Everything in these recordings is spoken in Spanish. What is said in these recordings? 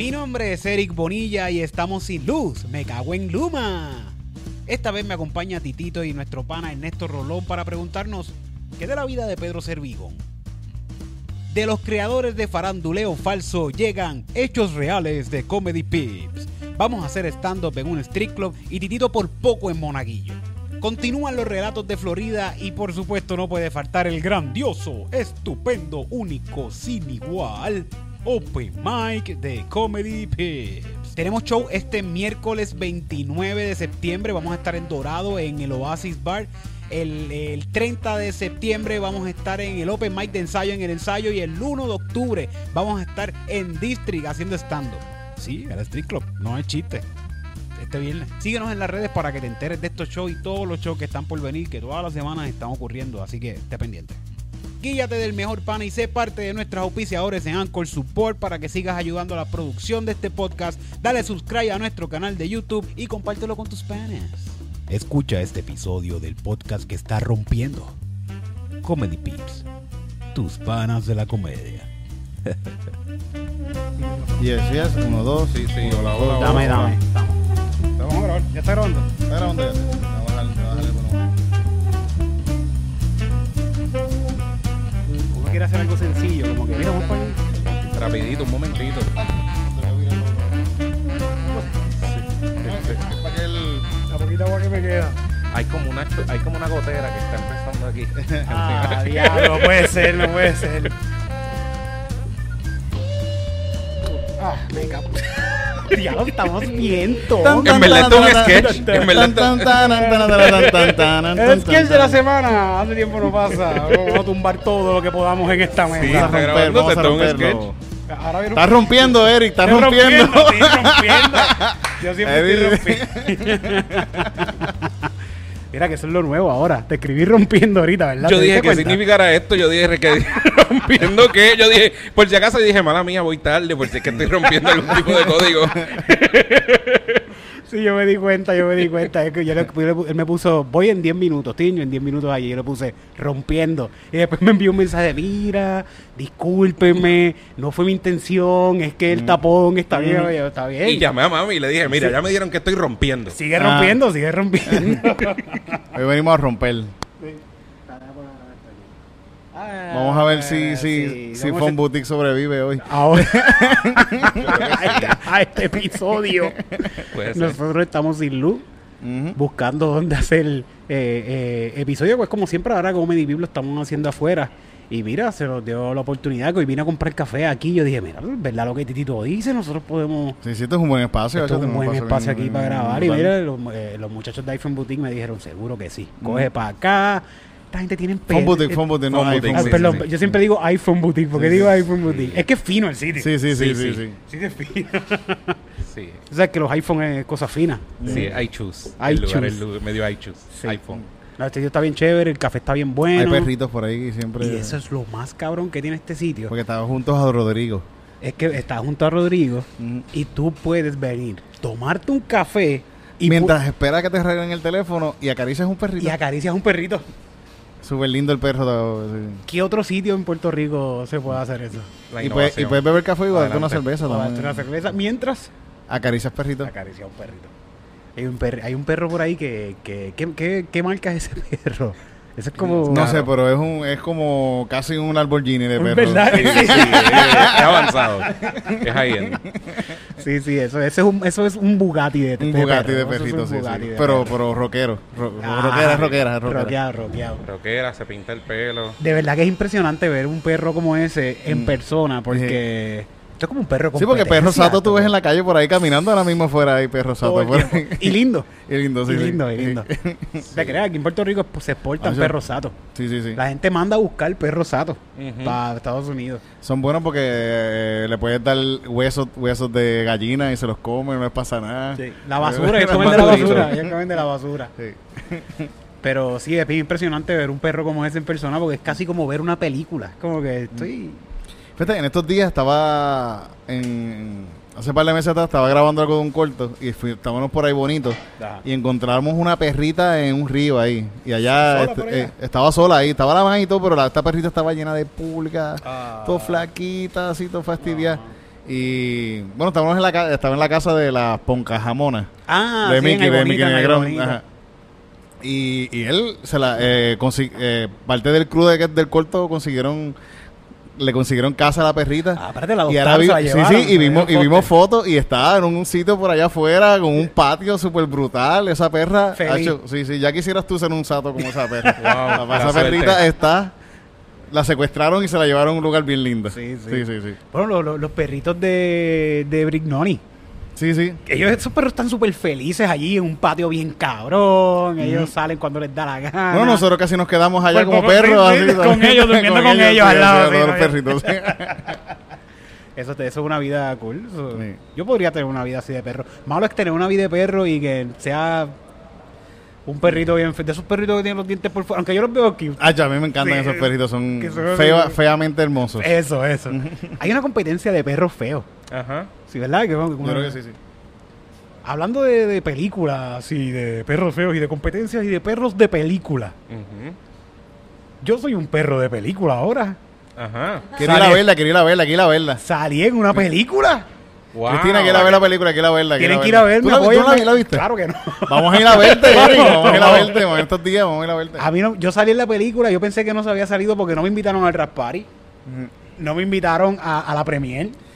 Mi nombre es Eric Bonilla y estamos sin luz. Me cago en Luma. Esta vez me acompaña Titito y nuestro pana Ernesto Rolón para preguntarnos qué de la vida de Pedro Servigón. De los creadores de Faranduleo Falso llegan hechos reales de Comedy Pips. Vamos a hacer stand-up en un street club y Titito por poco en Monaguillo. Continúan los relatos de Florida y por supuesto no puede faltar el grandioso, estupendo, único, sin igual, Open Mic de Comedy Pips. Tenemos show este miércoles 29 de septiembre. Vamos a estar en Dorado en el Oasis Bar. El, el 30 de septiembre vamos a estar en el Open Mic de ensayo en el ensayo. Y el 1 de octubre vamos a estar en District haciendo stand-up. Sí, el Street Club. No es chiste este viernes. Síguenos en las redes para que te enteres de estos shows y todos los shows que están por venir, que todas las semanas están ocurriendo, así que esté pendiente. Guíate del mejor pan y sé parte de nuestros auspiciadores en Anchor Support para que sigas ayudando a la producción de este podcast. Dale subscribe a nuestro canal de YouTube y compártelo con tus panes. Escucha este episodio del podcast que está rompiendo. Comedy Pips. Tus panas de la comedia. Y decías, uno, dos, sí, sí. Hola, hola, hola. Dame, dame. Vamos a grabar. ¿Ya está grabando? Espera, ¿dónde es? Vamos a bajarle, vamos a quiere hacer algo sencillo, como que mira, vamos para allá. Rapidito, un momentito. Es para que el... La poquita agua que me queda. Hay como una, hay como una gotera que está empezando aquí. Ah, diablo, no puede ser, no puede ser. Ah, me cago. Diablo, estamos bien todos. En verdad es un sketch. En verdad El sketch de la semana. Hace tiempo no pasa. Vamos a tumbar todo lo que podamos en esta Sí, mesa. está grabando, Vamos a se está un romperlo. Ahora viene un- Estás rompiendo, Eric, estás Estoy rompiendo. estoy rompiendo. Yo siempre estoy rompiendo. Mira que eso es lo nuevo ahora. Te escribí rompiendo ahorita, ¿verdad? Yo ¿Te dije que significara esto. Yo dije que rompiendo qué. Yo dije, por si acaso dije, mala mía, voy tarde. Por si es que estoy rompiendo algún tipo de código. Sí, yo me di cuenta, yo me di cuenta. Es que yo le- yo le él me puso, voy en 10 minutos, tiño, en 10 minutos allí. Yo le puse rompiendo. Y después me envió un mensaje, mira, discúlpeme, no fue mi intención, es que el tapón está bien. Yo, está bien. Y llamé a mami y le dije, mira, ya me dieron que estoy rompiendo. Sigue rompiendo, sigue rompiendo. Hoy venimos a romper. Vamos a ver si, si, si Phone Boutique sobrevive hoy. Ahora, a, este, a este episodio, Puede ser. nosotros estamos sin luz. Buscando dónde hacer eh, eh, episodio, pues como siempre ahora como Medivip lo estamos haciendo afuera. Y mira, se nos dio la oportunidad que hoy vine a comprar café aquí. Yo dije, mira, ¿verdad lo que Titito dice? Nosotros podemos... Sí, sí, esto es un buen espacio. Esto es un buen espacio bien- aquí para bien grabar. Y mira, los, eh, los muchachos de iPhone Boutique me dijeron, seguro que sí. Coge para acá. Esta gente tiene... Phone Boutique, Phone Boutique, no iPhone Boutique, Ah, perdón, sí, sí. yo siempre digo iPhone Boutique. ¿Por qué Sí, digo sí, iPhone Boutique? Es que es fino el sitio. Sí, sí, sí, Sí, sí, sí. sí. Sí, es fino. Sí. o sea, que los iPhone es cosa fina. Sí, I choose. I el lugar, el lugar, medio I choose. Sí. iPhone. No, este sitio está bien chévere, el café está bien bueno. Hay perritos por ahí que siempre. Y eso es lo más cabrón que tiene este sitio. Porque estaban juntos a Rodrigo. Es que estás junto a Rodrigo y tú puedes venir, tomarte un café y, mientras espera que te regalen el teléfono y acaricias un perrito. y acaricias un perrito. Súper lindo el perro. sí. ¿Qué otro sitio en Puerto Rico se puede hacer eso? Y, puedes, y puedes beber café y darte una cerveza también. una cerveza mientras Acaricias perrito. acaricias un perrito. Hay un, perri- hay un perro por ahí que... que, que- que- ¿Qué marca es ese perro? Eso es como... No sé, pero es un es como casi un Lamborghini de Es perro. verdad. Sí, sí, es, es avanzado. Es ahí. Sí, sí, eso, ese es un, eso es un Bugatti de, Un de Bugatti de perro. Perrito, sí, sí. Bugatti de Pero, pero rockero. Ro- Ah, rockera, rockera, rockera. Roqueado, roqueado. Roquera, se pinta el pelo. De verdad que es impresionante ver un perro como ese en Mm. persona, porque esto es como un perro Sí, porque perro sato tú ves en la calle por ahí caminando, ahora mismo afuera hay perro sato por ahí. Y lindo. Y lindo, sí. y sí. lindo, y lindo. Te creas, aquí en Puerto Rico se exportan Ah, perros satos. Sí, sí, sí. La gente manda a buscar perros satos Ujú. para Estados Unidos. Son buenos porque eh, le puedes dar huesos huesos de gallina y se los come, no les pasa nada. La basura, ellos comen de la basura. Ellos comen de la basura. Sí. Pero sí, es impresionante ver un perro como ese en persona porque es casi como ver una película. Es Como que estoy... Fíjate, en estos días estaba en... Hace un par de meses atrás estaba grabando algo de un corto y fui- estábamos por ahí bonitos y encontramos una perrita en un río ahí. Y allá, ¿Sola este, eh, estaba sola ahí, estaba la mamá y todo, pero la, esta perrita estaba llena de pública, Ah. todo flaquita, así, todo fastidiada. Ah. Y bueno, estábamos en la, estaba en la casa de la Poncajamona. Ah, de sí, Mickey, de Mickey Negrón. Ajá. Y, y él, se la, eh, eh, parte del crew de- del corto consiguieron, le consiguieron casa a la perrita. Ah, aparte la y ahora vi- la sí, llevaron, sí, y la vimos, y vimos fotos. y estaba en un sitio por allá afuera con un patio súper brutal. Esa perra, Feliz. sí, sí, ya quisieras tú ser un sato como esa perra. Wow, esa la perrita está, la secuestraron y se la llevaron a un lugar bien lindo. Sí, sí. sí, sí, sí. Bueno, los perritos de, de Brignoni. Sí, sí. Ellos, esos perros están súper felices allí en un patio bien cabrón. Ellos salen cuando les da la gana. Bueno, nosotros casi nos quedamos allá Pues, como con- perros. sí, sí, así, con ellos, durmiendo con ellos al lado, sí, sí, todos no, los perritos. Eso, te- eso es una vida cool. Eso- Sí. Yo podría tener una vida así de perro. Malo es tener una vida de perro y que sea un perrito bien fe- De esos perritos que tienen los dientes por fuera. Aunque yo los veo cute. Ah, ya, a mí me encantan Sí, esos perritos. Son, son- fea- feamente hermosos. Eso, eso. Hay una competencia de perros feos. Ajá. Sí, ¿verdad? Que, Yo creo que sí, sí. Hablando de, de películas y de perros feos y de competencias y de perros de película. Ujú. Yo soy un perro de película ahora. Ajá. Quiero ir a Sale- verla, quiero ir a verla, quiero ir a verla. Salí en una película. Wow. Cristina, quiero ir a ver la película, quiero ir a verla. Tienen quiero que ir a verme. ¿Tú la, tú apóyenme. la- la viste? Claro que no. Vamos a ir a verte, Vamos, Eric, Vamos a ir a verte. vamos, En estos días vamos a ir a verte. A mí no, yo salí en la película, yo pensé que no se había salido porque no me invitaron al rap party. No me invitaron a, a la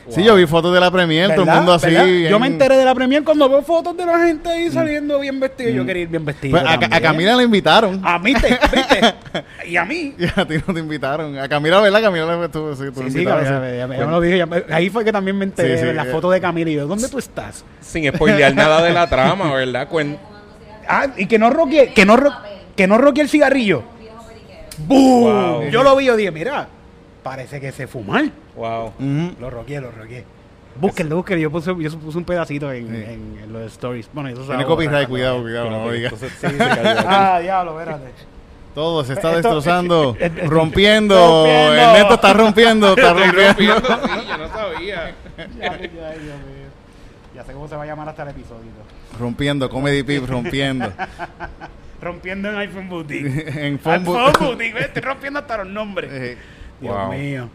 premier. Sí, yo vi fotos de la premier, todo el mundo así. Yo me enteré de la premier cuando veo fotos de la gente ahí saliendo bien vestido. Yo quería ir bien vestido. Pues a. Camila la invitaron. A mí te, ¿viste? Y a mí. Y a ti no te invitaron. A Camila, ¿verdad? Camila la tú, sí, tú Sí, sí, Camila, ya, ya- ya me lo dije. ya me- ahí fue que también me enteré Sí, sí, de la eh. foto de Camila y yo, ¿dónde tú estás? Sin spoilear nada de la trama, ¿verdad? Cuen- Ah, y que no roquee, que no, ro- que no roquee el cigarrillo. ¡Bum! Wow. Yo lo vi, yo dije, mira, parece que se fumar. Wow. Ujú. Lo roqué, lo roqué. Búsquenlo, búsquenlo. Yo puse, yo puse un pedacito en, Sí. en- en los stories. Bueno, eso se Tiene va a borrar copyright, cuidado, cuidado, no lo digas. Entonces, sí, se cayó aquí. Ah, diablo, espérate. Todo se está Esto- destrozando, eh, eh, rompiendo. rompiendo. El neto está rompiendo, está rompiendo. rompiendo, sí, yo no sabía. Ya, sé cómo se va a llamar hasta el episodio. Rompiendo, Comedy Pip, rompiendo. Rompiendo en iPhone Boutique. en iPhone Fombo. Boutique, estoy rompiendo hasta los nombres. Eh, Dios Wow. mío.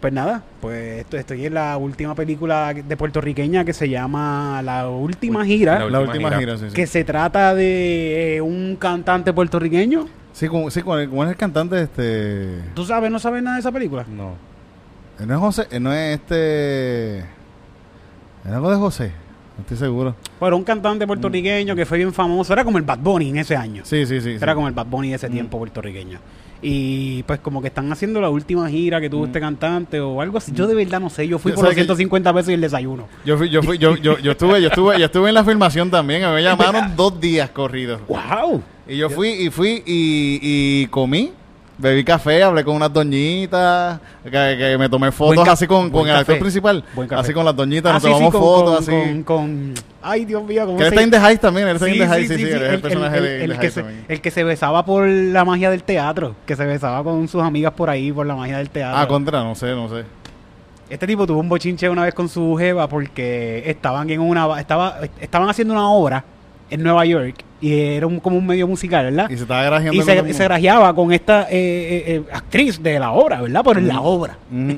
Pues nada, pues esto, estoy en la última película de puertorriqueña que se llama La Última Gira, La La última última gira. gira, sí, sí. que se trata de eh, un cantante puertorriqueño. Sí, como, sí, es el cantante, este. ¿Tú sabes, no sabes nada de esa película? No. él No es José, él no es este. ¿Es algo de José? No estoy seguro. Bueno, un cantante puertorriqueño que fue bien famoso, era como el Bad Bunny en ese año. Sí, sí, sí. sí. Era como el Bad Bunny de ese tiempo puertorriqueño. Y pues como que están haciendo la última gira que tuvo este cantante o algo así. Yo de verdad no sé, yo fui Yo por los que- 150 pesos y el desayuno. Yo fui, yo fui, yo, yo, yo estuve, yo estuve, yo estuve en la filmación también. A mí me llamaron dos días corridos. ¡Wow! Y yo fui, y fui, y, y comí. Bebí café, hablé con unas doñitas, que, que me tomé fotos así con, con el actor principal. Así con las doñitas, Ah, nos sí, sí, tomamos con- fotos con, así. Con, con- Ay, Dios mío, ¿cómo que él se está en The Heights también, él está en The sí, sí, el personaje el- de, el The que Heights se, también. el que se besaba por la magia del teatro, que se besaba con sus amigas por ahí por la magia del teatro. Ah, contra, no sé, no sé. Este tipo tuvo un bochinche una vez con su jeva porque estaban en una estaba estaban haciendo una obra en Nueva York y era un, como un medio musical, ¿verdad? Y se estaba grajeando Y con se, se grajeaba con esta eh, eh, eh, actriz de la obra, ¿verdad? Por la obra. Mm,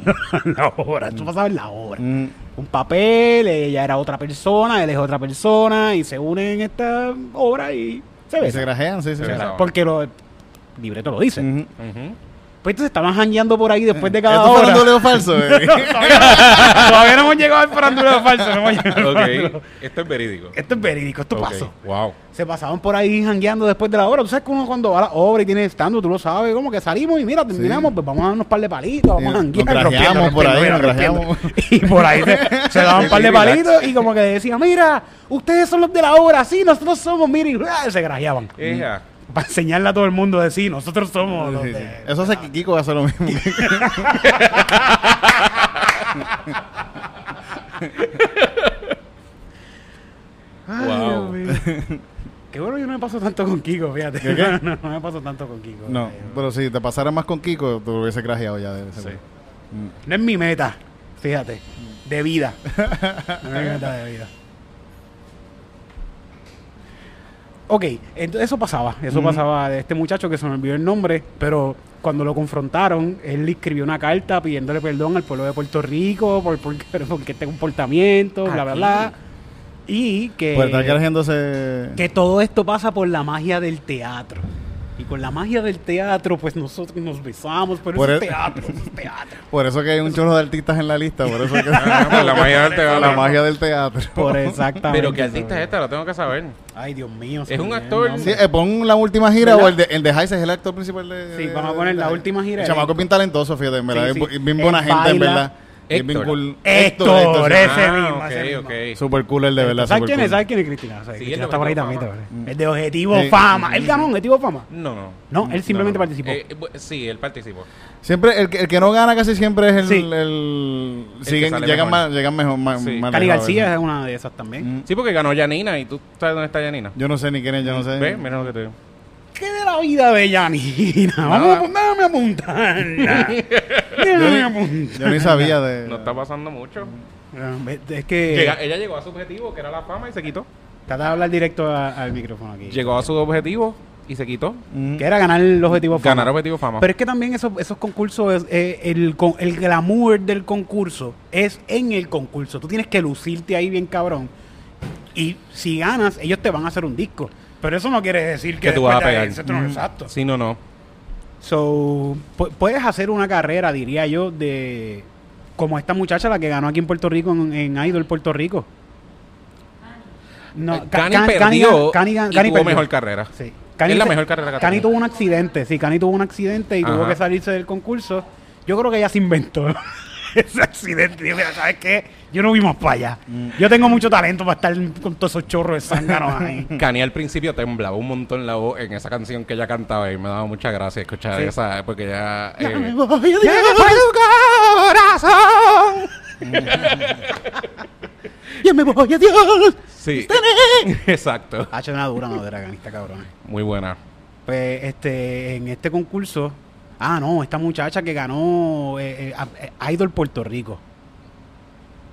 la obra, esto pasaba en la obra. mm. Un papel, ella era otra persona, él es otra persona y se unen en esta obra y se Y besan. se grajean, sí, sí. Se besan. Porque lo, el libreto lo dice. Pues entonces estaban jangueando por ahí después de cada ¿Esto hora. un doleo falso? eh? todavía, todavía no hemos llegado al faranduleo falso. No hemos llegado al faranduleo. Esto es verídico. Esto es verídico, esto Ok. pasó. Wow. Se pasaban por ahí jangueando después de la obra. Tú sabes que uno cuando va a la obra y tiene estando, tú lo sabes, como que salimos y mira, terminamos, pues vamos a darnos un par de palitos, vamos a Nos janguear. rompiendo, por ahí, nos. Y por ahí se, se daban un par de palitos y como que decían, mira, ustedes son los de la obra, sí, nosotros somos, miren, y ¡ah! se grajeaban. Ella. Para enseñarle a todo el mundo de sí, nosotros somos los Sí, sí. de... Eso hace que Kiko hace lo mismo. Ay, Wow. Dios mío. Qué bueno yo no me paso tanto con Kiko, fíjate. ¿Qué, qué? No, me paso tanto con Kiko. No, Eh, pero si te pasara más con Kiko, te hubiese grajeado ya. De Sí. seguro. No es mi meta, fíjate. De vida. No es mi meta de vida. Ok, entonces eso pasaba. Eso pasaba de este muchacho que se me olvidó el nombre, pero cuando lo confrontaron, él le escribió una carta pidiéndole perdón al pueblo de Puerto Rico por, por, por este comportamiento, bla, bla, Aquí. bla. Y que, estar haciéndose... que todo esto pasa por la magia del teatro. Y con la magia del teatro, pues nosotros nos besamos, pero Por eso es el- teatro, eso es teatro. Por eso que hay un chorro de artistas en la lista, por eso que... Ah, la magia del teatro. la magia del teatro. Por exactamente. Pero qué artista es este, lo tengo que saber. Ay, Dios mío. Es un actor. Sí, eh, pon la última gira ¿Verdad? o el de, el de Heise es el actor principal de... Sí, vamos a poner la de- última gira. El chamaco es bien talentoso, fíjate, en verdad. Sí, es sí. bien Él buena gente, en verdad. Héctor. cool. Héctor, ese ah, mismo, ok, ese mismo. Super cool el de verdad. ¿Sabes quién es? cool. ¿Sabes quién es Cristina? El está por ahí Objetivo también. El de Objetivo Sí. Fama. ¿Él ganó un Objetivo Fama? No, no. No, él simplemente No, no. participó. Eh, sí, él participó. Siempre, el que, el que no gana casi siempre es el... Sí. el- siguen, sale llegan, mejor. más, llegan mejor. Más, Sí. más Cali García es una de esas también. Mm. Sí, porque ganó Yanina y tú sabes dónde está Yanina. Yo no sé ni quién es, yo no sé. ¿Ves? Mira lo que te digo. ¿Qué de la vida de Yanina? Vamos a déjame. Déjame apuntar. Yo ni sabía de... No está pasando mucho. Es que... Llega- ella llegó a su objetivo, que era la fama, y se quitó. Trata de hablar directo a- al micrófono aquí. Llegó a su objetivo y se quitó. Mm. Que era ganar el Objetivo Fama. Ganar objetivo fama. Pero es que también esos, esos concursos, es, eh, el, con- el glamour del concurso es en el concurso. Tú tienes que lucirte ahí bien cabrón. Y si ganas, ellos te van a hacer un disco. Pero eso no quiere decir que, Que tú vas a pegar. eso, tú no- Mm. Exacto. Sí, no, no. So, pu- puedes hacer una carrera, diría yo, de como esta muchacha la que ganó aquí en Puerto Rico en, en Idol Puerto Rico. No, Ca- Cani Can- perdió Cani- Cani- y Cani tuvo perdió. mejor carrera. Sí. Es la se- mejor carrera que Cani tuvo un accidente, sí, Cani tuvo un accidente y tuvo Ajá. que salirse del concurso. Yo creo que ella se inventó ese accidente. Mira, ¿sabes qué? Yo no vimos para allá. Mm. Yo tengo mucho talento para estar con todos esos chorros de zánganos ahí. Cani al principio temblaba un montón la voz en esa canción que ella cantaba y me daba mucha gracia escuchar Sí. esa, porque ya... Ya eh, me voy, adiós. Ya me voy, adiós. sí, exacto. Ha hecho una dura madera, Cani, está cabrón. Muy buena. Pues este, en este concurso, ah, no, esta muchacha que ganó eh, eh, eh, Idol Puerto Rico.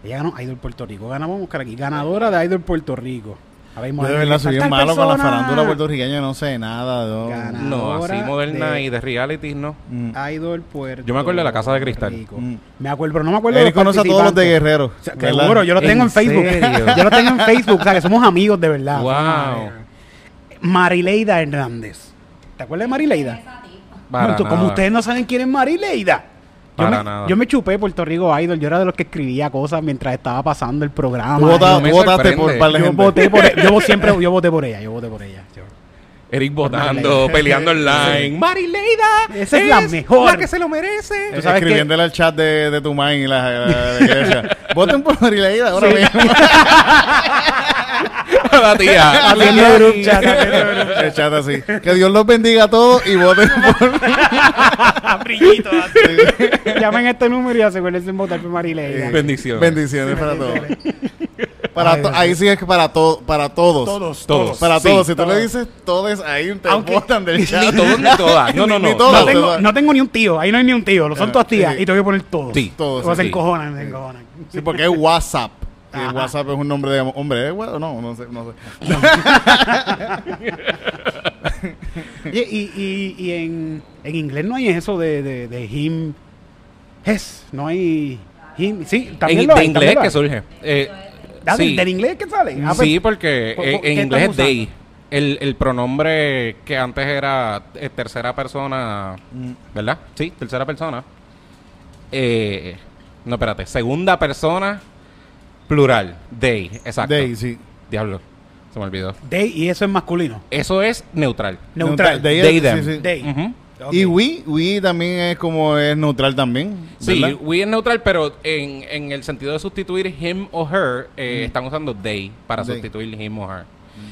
Ella ganó Idol Puerto Rico. Ganamos, buscar aquí. Ganadora de Idol Puerto Rico. A ver, Yo de verdad soy bien malo con la farándula puertorriqueña, no sé nada. Gana. No, así moderna de- y de reality, ¿no. Mm. Idol Puerto Yo me acuerdo de la Casa de Cristal. Mm. Me acuerdo, pero no me acuerdo de Él los conoce a todos los de. Guerrero. O sea, seguro, yo lo tengo en, ¿En Facebook. yo lo tengo en Facebook, o sea, que somos amigos de verdad. Wow. Marileida Hernández. ¿Te acuerdas de Marileida? Para Bueno, tú- como ustedes no saben quién es Marileida. Yo Para me, nada. yo me chupé Puerto Rico Idol. Yo era de los que escribía cosas mientras estaba pasando el programa. Tú vota- no votaste por par de yo gente. voté por yo siempre yo voté por ella, yo voté por ella. Yo- Eric votando, peleando online. Marileida Esa es la mejor. La que se lo merece. Tú sabes que- Escribiéndole al chat de, de tu mind y la, la- la iglesia. Voten por Marileida ahora Sí. mismo. la tía. Haciendo group chat. El chat así. Que Dios los bendiga a todos y voten por. Brillito, así. Llamen a este número y asegúrense en votar por Marileida. Bendiciones. Bendiciones para todos. Para Ay, to- Dios ahí sí es que para, to- para todos. Todos, Todos. Para Sí, todos. Si tú le dices todos, ahí te Aunque- votan del chat. Ni todos ni todas. No, no, Ni no. todos. No tengo, todos. no tengo ni un tío, ahí no hay ni un tío, lo son Ah, todas tías sí. y tengo que poner todos. Sí. Todos, O se sí. encojonan, se encojonan. Sí, porque es WhatsApp. Y el. WhatsApp es un nombre de hombre. ¿Es wa- No, no sé. No sé. Y, y, y, y en, en inglés no hay eso de, de, de him, es, no hay him, sí, también En, lo de hay, inglés también lo que surge. Eh, Ah, ¿del- sí. ¿Del inglés qué sale? Ah, pues, sí, porque ¿por- en, por en qué inglés es they. El, el pronombre que antes era eh, tercera persona, ¿verdad? Sí, tercera persona. Eh, no, espérate. Segunda persona, plural. They, exacto. Day, sí. Diablo, se me olvidó. they, y eso es masculino. Eso es neutral. Neutral. They, They, them. sí. They. Ujú. Y we, we también es como es neutral también. Sí, ¿verdad? we es neutral, pero en, en el sentido de sustituir him o her, eh, están usando they para They. sustituir him o her.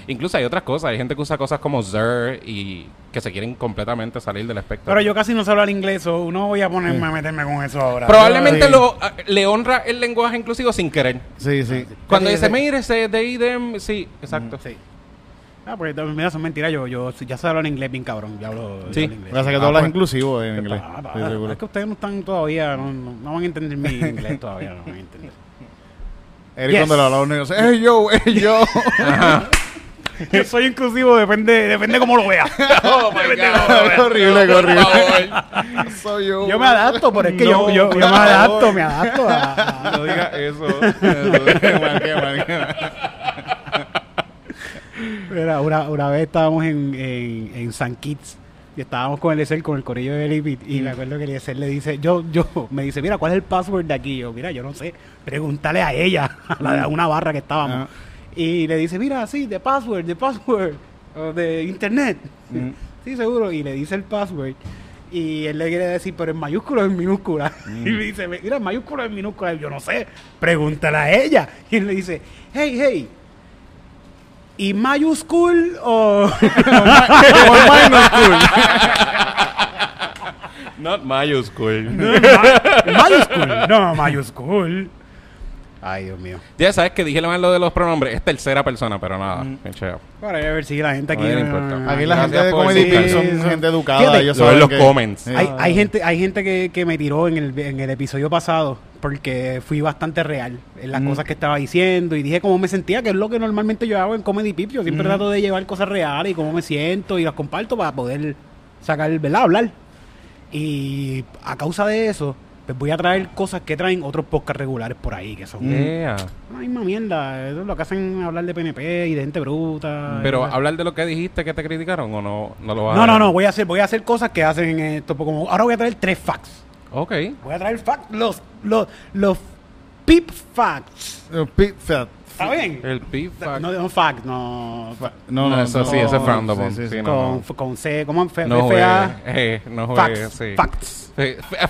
Incluso hay otras cosas, hay gente que usa cosas como there y que se quieren completamente salir del espectro. Pero yo casi no sé hablar inglés, o no voy a ponerme a meterme con eso ahora. Probablemente Sí. lo, ah, le honra el lenguaje inclusivo sin querer. Sí, sí. Cuando Sí, dice, sí. mire, ese they, them, sí, exacto. Sí. Ah, porque to- mira, son mentiras. Yo, yo ya sé hablar inglés bien cabrón. Yo hablo, yo Sí. hablo inglés. Que tú Ah, hablas pues. inclusivo en inglés. Es que ustedes no están todavía, no, no, no van a entender mi inglés todavía, no van a entender. Eric Yes. cuando le habla a un negro, dice, ¡Hey yo! ¡Hey yo! Yo soy inclusivo, depende, depende cómo lo veas. Oh my horrible, qué horrible. Soy yo. Yo me adapto, pero es que yo, No, yo, yo me por adapto, favor. me adapto a- a- No digas eso. Qué mal, qué mal, qué mal. Mira, una, una vez estábamos en, en, en San Kitts y estábamos con el con el corillo de Elipit y me acuerdo que Eliezer le dice, yo, yo, me dice, mira, ¿cuál es el password de aquí? Yo, mira, yo no sé, pregúntale a ella, a, la- a una barra que estábamos. Ah. Y le dice, mira, sí, de password, de password, o de internet. Mm. Sí, seguro. Y le dice el password. Y él le quiere decir, pero en mayúscula o en minúscula. Mm. Y me dice, mira, en mayúscula o en minúscula. Y yo no sé, pregúntale a ella. Y él le dice, hey, hey, ¿y mayúscula o...? Not mayúscula. mayúscula. No, mayúscula. Ay, Dios mío. Ya sabes que dije lo de los pronombres. Es tercera persona, pero nada. Mm. Para a ver si la gente aquí... No importa. Aquí la gente de Comedy son gente educada. Fíjate, ellos lo saben en los que- comments. Sí. Hay, hay gente, hay gente que, que me tiró en el, en el episodio pasado porque fui bastante real en las Mm. cosas que estaba diciendo y dije cómo me sentía, que es lo que normalmente yo hago en Comedy Pip. Yo siempre Mm. trato de llevar cosas reales y cómo me siento y las comparto para poder sacar, ¿verdad? Hablar. Y a causa de eso, pues voy a traer cosas que traen otros podcasts regulares por ahí, que son Yeah. la misma mierda. Eso es lo que hacen hablar de PNP y de gente bruta. Pero y- hablar de lo que dijiste que te criticaron o no, no lo vas No, a no, no, voy a hacer, voy a hacer cosas que hacen esto. Como ahora voy a traer tres facts. Ok. Voy a traer fact, los, los, los pip facts. Eh, pi- fa- ¿Está bien? El beef No, no fact, no. fa- No, No, no, eso no, sí, ese es no, frowned sí, upon. sí, sí. Sí, no, con, con C, ¿cómo? F, no. No juegue, eh, no juegue, Facts. sí. Facts.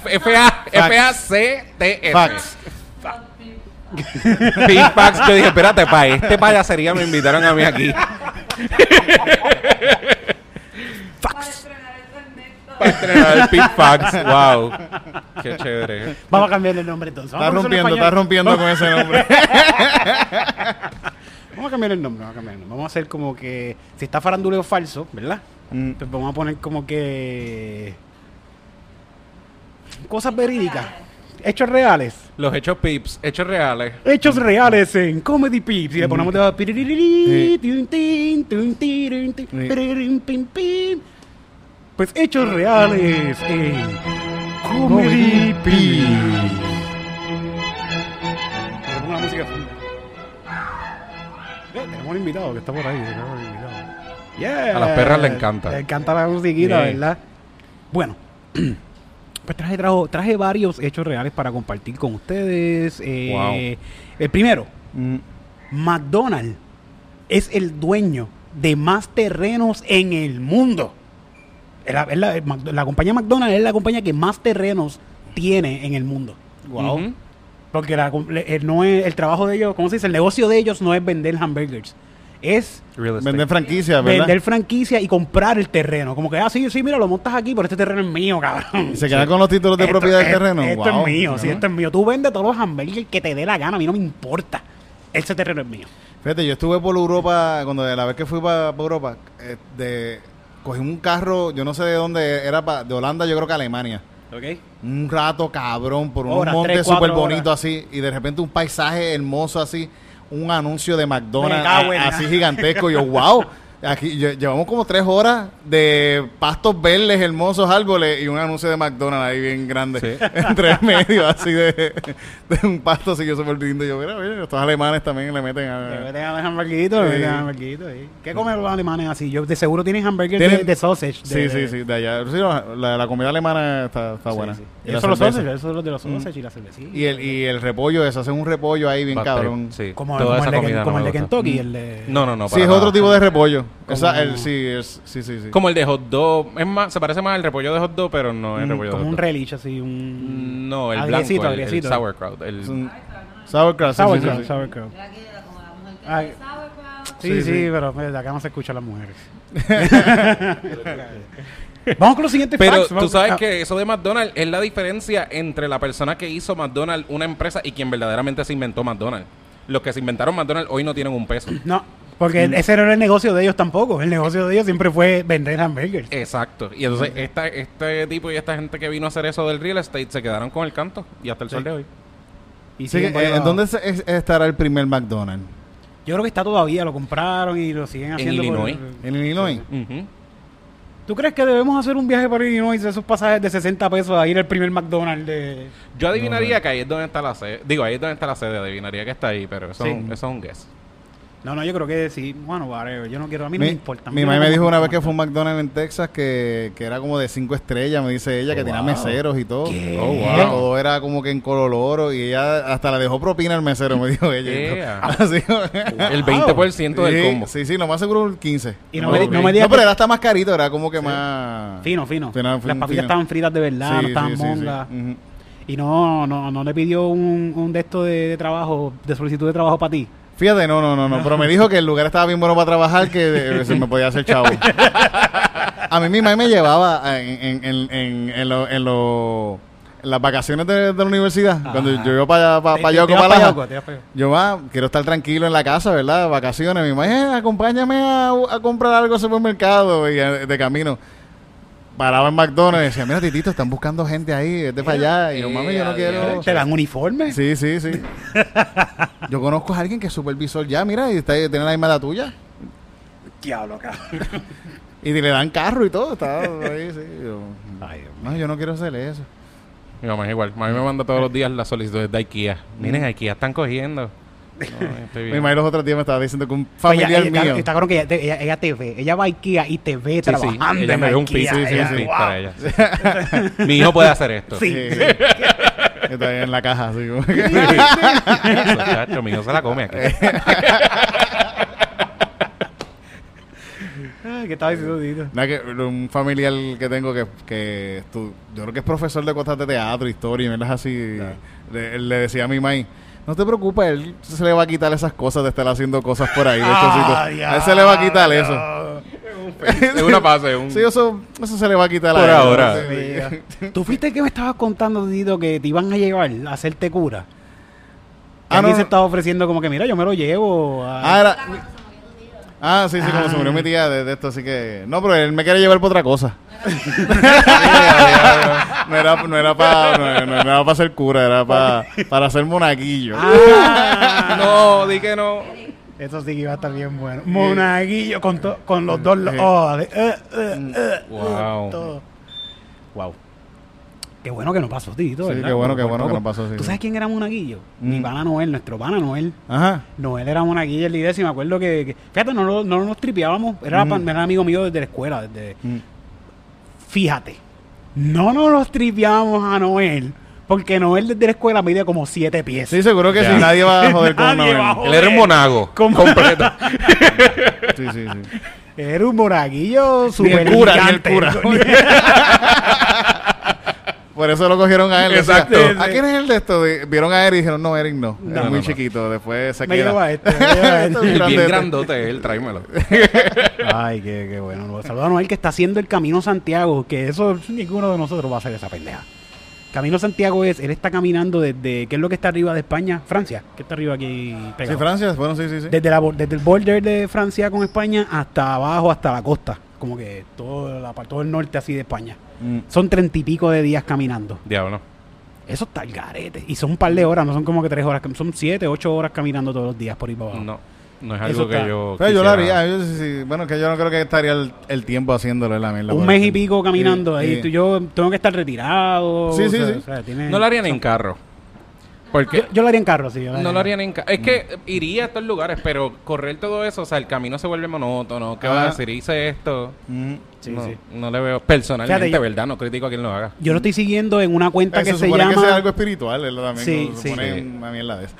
F-A-C-T-F. Facts. Big Facts. Yo dije, espérate, pa, este payasería me invitaron a mí aquí. Facts. Para estrenar el Big Facts. Wow. Qué chévere. Vamos a cambiar el nombre entonces. Está Vamos a rompiendo, está rompiendo con ese nombre. Vamos a cambiar el nombre, vamos a cambiar el nombre. Vamos a hacer como que. Si está faranduleo falso, ¿verdad? Mm. Pues vamos a poner como que. Cosas verídicas. Hechos reales. Los hechos pips, hechos reales. Hechos reales en Comedy Pips. Y le ponemos de. Pues hechos reales en Comedy Pips. La música Tenemos un invitado que está por ahí. tenemos un invitado. Yeah. A las perras le encanta. Le encanta la musiquita, Yeah. ¿verdad? Bueno. Pues traje, trajo- traje varios hechos reales para compartir con ustedes. Eh, Wow. El primero, Mm. McDonald's es el dueño de más terrenos en el mundo. Es La, es la- el Mc- la compañía McDonald's es la compañía que más terrenos tiene en el mundo. Ujú. Porque la el, no es, el trabajo de ellos, ¿cómo se dice? El negocio de ellos no es vender hamburgers. Es. Vender franquicias, ¿verdad? vender franquicia y comprar el terreno. Como que, ah, sí, sí, mira, lo montas aquí, pero este terreno es mío, cabrón. Y se quedan con los títulos de Esto- propiedad del terreno. Esto Wow. es mío, sí, Ajá. esto es mío. Tú vendes todos los hamburgers que te dé la gana, a mí no me importa. Ese terreno es mío. Fíjate, yo estuve por Europa, cuando de la vez que fui para Europa, eh, de, cogí un carro, yo no sé de dónde, era pa- de Holanda, yo creo que Alemania. ¿Ok? Un rato cabrón, por un Horas, monte súper bonito así, y de repente un paisaje hermoso así, un anuncio de McDonald's a- así gigantesco. yo, wow. Aquí lle- llevamos como tres horas de pastos verdes, hermosos árboles y un anuncio de McDonald's ahí bien grande. Sí. Entre medio, así de, de un pasto así que súper lindo. Yo, mira, mira, estos alemanes también le meten Que a. los hamburguitos, Sí. sí. ¿Qué comen los alemanes así? Yo de seguro tienen hamburgues Tienen- de, de sausage. Sí, de- sí, sí, de allá. Sí, la, la comida alemana está, está Sí, buena. sí. Y Eso los sausage, eso es los de los sausage y la cervecita. Y el, y el repollo, eso, hacen un repollo ahí bien cabrón. Sí. como, Toda como esa el de, comida como no el de. Kentucky, el de... No, no, no. Sí, es nada. otro tipo de repollo. Como- Esa, el, sí, es, sí, sí, sí. Como el de hot dog. Es más, se parece más al repollo de hot dog, pero no es Mm, repollo de Como hot un dog. relish, así, un... No, el Agriecito, blanco, el, el agriecito. sauerkraut. El, Es un sauerkraut. sí, sí, Sauerkraut, sí. sauerkraut. Era que era como la mujer que Ay. dice sauerkraut. Sí, Sí, sí, sí. pero de acá no se escuchan las mujeres. Vamos con los siguientes Pero facts. tú vamos- sabes ah, que eso de McDonald's es la diferencia entre la persona que hizo McDonald's una empresa y quien verdaderamente se inventó McDonald's. Los que se inventaron McDonald's hoy no tienen un peso. No, porque ese no era el negocio de ellos tampoco. El negocio de ellos siempre fue vender hamburgers. Exacto. Y entonces esta, este tipo y esta gente que vino a hacer eso del real estate se quedaron con el canto y hasta el sol de hoy. Y Sí, por eh, ¿En dónde se- es- estará el primer McDonald's? Yo creo que está todavía, lo compraron y lo siguen haciendo. por- Illinois. En Illinois. ¿Tú crees que debemos hacer un viaje para Illinois esos pasajes de 60 pesos a ir al primer McDonald's de... Yo adivinaría que ahí es donde está la sede. Digo, ahí es donde está la sede. Adivinaría que está ahí, pero eso, Sí. es, un, eso es un guess. No, no, yo creo que sí. Bueno, whatever. Yo no quiero, a mí no Mi, me importa. mi mamá me dijo una vez que fue un McDonald's en Texas que, que era como de cinco estrellas, me dice ella, que tenía wow. meseros y todo. ¿Qué? Oh, wow. Todo era como que en color oro y ella hasta le dejó propina al mesero, me dijo ella. Así, El 20% del sí, combo. Sí, sí, lo más seguro el 15. Y no, me, no me No, pero era hasta más carito, era como que más... Fino, fino. Fino, Las papitas fino. estaban fritas de verdad, Sí, no estaban sí, sí, sí. mongas. Y no, no, no le pidió un, un de esto de, de trabajo, de solicitud de trabajo para ti. Fíjate, no, no, no, no, pero me dijo que el lugar estaba bien bueno para trabajar, que eh, se me podía hacer chavo. A mí mi mamá me llevaba en, en, en, en, en lo- en lo- en las vacaciones de, de la universidad, Ajá. cuando yo iba para, para, para para pa' pa' Yauco. Yo, ma, quiero estar tranquilo en la casa, ¿verdad? Vacaciones. Mi mamá, eh, acompáñame a, a comprar algo al supermercado y eh, de camino. Paraba en McDonald's y decía, mira, titito, están buscando gente ahí, vete para allá. Y yo, mami, yo no Eh, quiero... ¿Te dan uniforme? Sí, sí, sí. Yo conozco a alguien que es supervisor ya, mira, y está, tiene la misma edad tuya. Diablo, cabrón. Y le dan carro y todo. Está ahí, sí. Yo, Ay, no, yo no quiero hacer eso. Mi mamá es igual. Mami me manda todos los días las solicitudes de IKEA. Miren, IKEA están cogiendo. Mi madre los otros días me estaba diciendo que un Oye, familiar ella- mío. Está claro que ella te, ella, ella te ve. Ella va a IKEA y te ve Sí, sí, trabajando ella en me ve un piso, sí, sí, Ella, sí, wow. para ella. Mi hijo puede hacer esto. Sí. Sí, sí. Está ahí en la caja, así como que- chacho, mi hijo se la come aquí. ¿Qué estaba diciendo? Nada, que un familiar que tengo que, que yo creo que es profesor de cosas de teatro, historia y verdad así. Le, él le decía a mi mai, no te preocupes, él se le va a quitar esas cosas de estar haciendo cosas por ahí. de chocito. a él se le va a quitar eso. Es una fase, un... Sí, eso, eso se le va a quitar Por a él. ahora. Tú fuiste el que me estabas contando, Tito, que te iban a llevar a hacerte cura. Ah, alguien no, se estaba ofreciendo como que, mira, yo me lo llevo. a- Ah, era- Ah, sí, sí, como Ah. se murió mi tía de, de esto, así que... No, pero él me quiere llevar por otra cosa. no era, no era para no, era- no era para ser cura, era para para ser monaguillo. Ah, No, di que no. Eso sí que iba a estar bien bueno. Monaguillo con, to- con los dos. lo- oh, de- eh, eh, eh, Wow. todo. Wow. Qué bueno que no pasó, Tito. Sí, ¿verdad? qué bueno, qué bueno que no pasó, sí, ¿Tú sabes quién era Monaguillo? Mi Mm. pana Noel, nuestro pana Noel. Ajá. Noel era Monaguillo el líder, y me acuerdo que, que- fíjate, no, lo- no nos tripeábamos, era, Mm. pan- era amigo mío desde la escuela, desde, Mm. fíjate, no nos los tripeábamos a Noel, porque Noel desde la escuela mide como siete pies. Sí, seguro que sí, nadie va a joder con Nadie Noel. va a joder. Él era un monago. ¿Cómo? Completo. Sí, sí, sí. Era un monaguillo Ni super el cura, ni el cura. Por eso lo cogieron a él. Decía, Exacto. ¿A quién es el de esto? Vieron a Eric y dijeron, no, Eric no. No, Era no, muy no. chiquito. Después se Me queda. llevo a este, me llevo a este. Bien grandete. grandote él, tráemelo. Ay, qué, qué bueno. Saludos a Noel que está haciendo el Camino Santiago, que eso ninguno de nosotros va a hacer esa pendeja. Camino Santiago es, él está caminando desde, ¿qué es lo que está arriba de España? Francia, que está arriba aquí Sí, pegado. Francia, bueno, sí, sí, sí. Desde, la, desde el border de Francia con España hasta abajo, hasta la costa. Como que todo, la, todo el norte así de España. Mm. Son treinta y pico de días caminando. Diablo. Eso está el garete. Y son un par de horas, no son como que tres horas. Son siete, ocho horas caminando todos los días por ahí para abajo. No, no es Eso algo está- que yo. Pero yo lo haría. Yo, sí, sí. Bueno, que yo no creo que estaría el, el tiempo haciéndolo la mierda. Un por mes y pico caminando Sí, ahí. sí. tú- Yo tengo que estar retirado. Sí, sí, sea, sí. o sea, tiene- No lo haría ni en carro. Porque Yo, yo lo haría en carro, sí. yo no lo haría ni en carro. Es que iría a estos lugares, pero correr todo eso, o sea, el camino se vuelve monótono. ¿Qué va a Ah. decir? Hice esto. Mm. Sí, no, sí. no le veo personalmente, Fíjate, ¿verdad? No critico a quien lo haga. Yo lo estoy siguiendo en una cuenta Eh, que se se supone que sea llama. algo espiritual, ¿verdad? También Sí, se sí. pone Sí. una mierda de eso.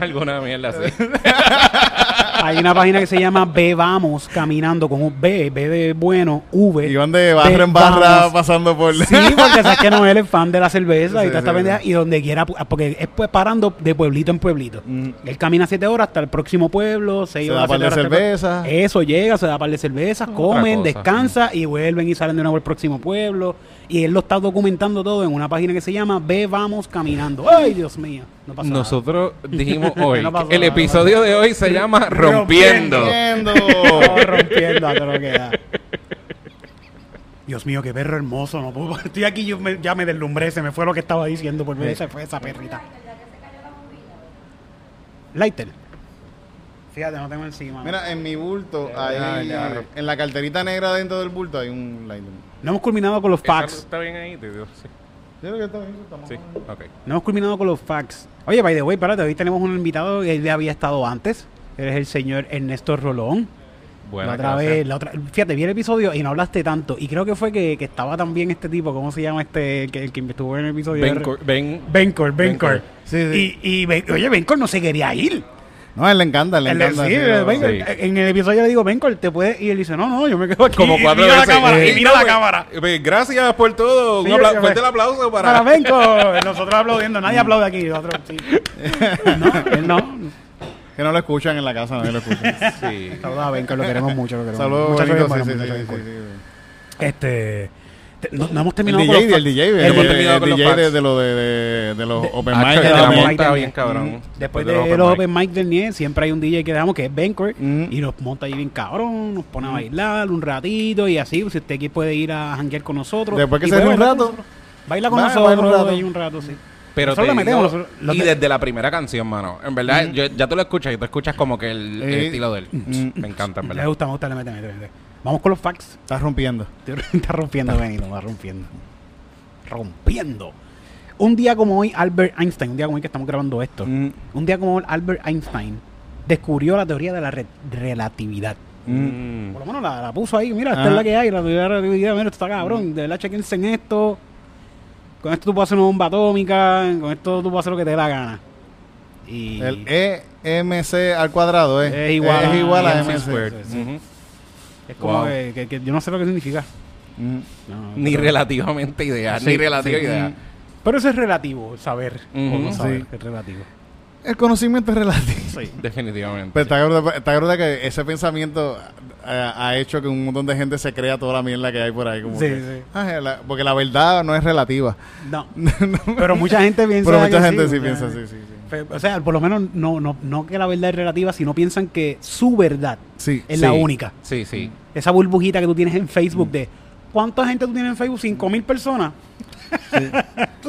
Alguna mierda así. Hay una página que se llama Ve Vamos caminando con un B, B de bueno, V. Y van de barra en barra Vamos. pasando por... Sí, porque sabes que Noel es fan de la cerveza y Sí, toda esta sí, pendeja, y donde quiera, pu- porque es pues parando de pueblito en pueblito. Mm. Él camina siete horas hasta el próximo pueblo, seis Se da horas. par de horas hasta el cerveza. pro- Eso llega, se da par de cervezas, comen, cosa. descansa y vuelven y salen de nuevo al próximo pueblo. Y él lo está documentando todo en una página que se llama Ve Vamos Caminando. Ay, Dios mío. No pasa nada. Nosotros dijimos hoy, No pasó que el nada, episodio de hoy se llama Rompiendo. Rompiendo. Rompiendo a todo lo que da. Dios mío, qué perro hermoso. No puedo- Estoy aquí, yo me- ya me deslumbré. Se me fue lo que estaba diciendo por ver. Se fue esa perrita. Lighter. Fíjate, no tengo encima. Mira, en mi bulto, ya. en la carterita negra dentro del bulto hay un lighter. No hemos culminado con los ¿Esa facts. ¿Está bien ahí? Te digo, Sí. Yo creo que está bien, estamos Sí, ok. No hemos culminado con los facts. Oye, by the way, espérate, hoy tenemos un invitado que él ya había estado antes. Eres el señor Ernesto Rolón. Bueno, la otra vez, la otra, fíjate, vi el episodio y no hablaste tanto. Y creo que fue que, que estaba también este tipo, ¿cómo se llama este? El que, el que estuvo en el episodio. Ben, de- Cor- ben, Bencor, Bencor. Bencor. Sí, sí. Y, y Ben- oye, Bencor no se quería ir. No, a él le encanta, le Él- encanta. sí, sí, Bencor, sí. En el episodio le digo, Bencor, ¿te puedes? Y él dice, no, no, yo me quedo aquí. como Y cuatro mira veces. la cámara, y Eh, mira no, la pues, cámara. eh, Gracias por todo. Sí, Un apla- yo- fuerte el aplauso para. Para Bencor. Nosotros aplaudiendo, nadie aplaude aquí. Nosotros, sí. No, él no. Que no lo escuchan en la casa, nadie lo escucha. Sí. Saludos a Bencor, lo queremos mucho. Lo queremos. Saludos, sí, sí, sí, sí, sí. Este. te- no, no hemos El terminado DJ, con los el DJ, el, Hemos el- terminado el con los DJ de, lo de, de, de los Open Ah, Mic. de la monta bien cabrón. Después de los open mic. del NIE, siempre hay un DJ que dejamos que es Bencor Mm. y nos monta ahí bien cabrón, nos pone a bailar un ratito y así. Si usted aquí puede ir a janguear con nosotros. Después que se un rato. Baila con nosotros un rato. ahí un rato, sí. Pero te metemos, y de- desde la primera canción, mano. En verdad, yo- ya tú lo escuchas y tú escuchas como que el, el Sí. estilo de él. Mm. Me encanta, en Me verdad. gusta, me gusta, le mete, mete, mete. Vamos con los facts. estás rompiendo. Está rompiendo, lo va rompiendo. Rompiendo. Un día como hoy, Albert Einstein, un día como hoy que estamos grabando esto, Mm. un día como hoy, Albert Einstein descubrió la teoría de la re- relatividad. Mm. Por lo menos la, la puso ahí, mira, esta Ah. es la que hay, la teoría de la relatividad, mira, esto está cabrón, de verdad, chequense en esto. Con esto tú puedes hacer una bomba atómica, con esto tú puedes hacer lo que te dé la gana. Y El EMC al cuadrado eh. Es igual es a igual a MC MC. Squared. sí, sí. Ujú. es como Wow. que, que- que yo no sé lo que significa. Mm. No, Ni pero- relativamente ideal. Sí, ni relativa sí. idea. Mm. Pero eso es relativo, saber. o no saber, Sí. es relativo. El conocimiento es relativo. Sí. Definitivamente. Pero está cabrón, está cabrón que ese pensamiento eh, ha hecho que un montón de gente se crea toda la mierda que hay por ahí. Como Sí, que, sí. ah, la- porque la verdad no es relativa. No. Pero mucha gente piensa. Pero mucha que gente sí piensa así, sí, sí. O sea, por lo menos no, no, no que la verdad es relativa, sino piensan que su verdad Sí. es Sí. la única. Sí, sí. Esa burbujita que tú tienes en Facebook de ¿cuánta gente tú tienes en Facebook? ¿Cinco mil personas?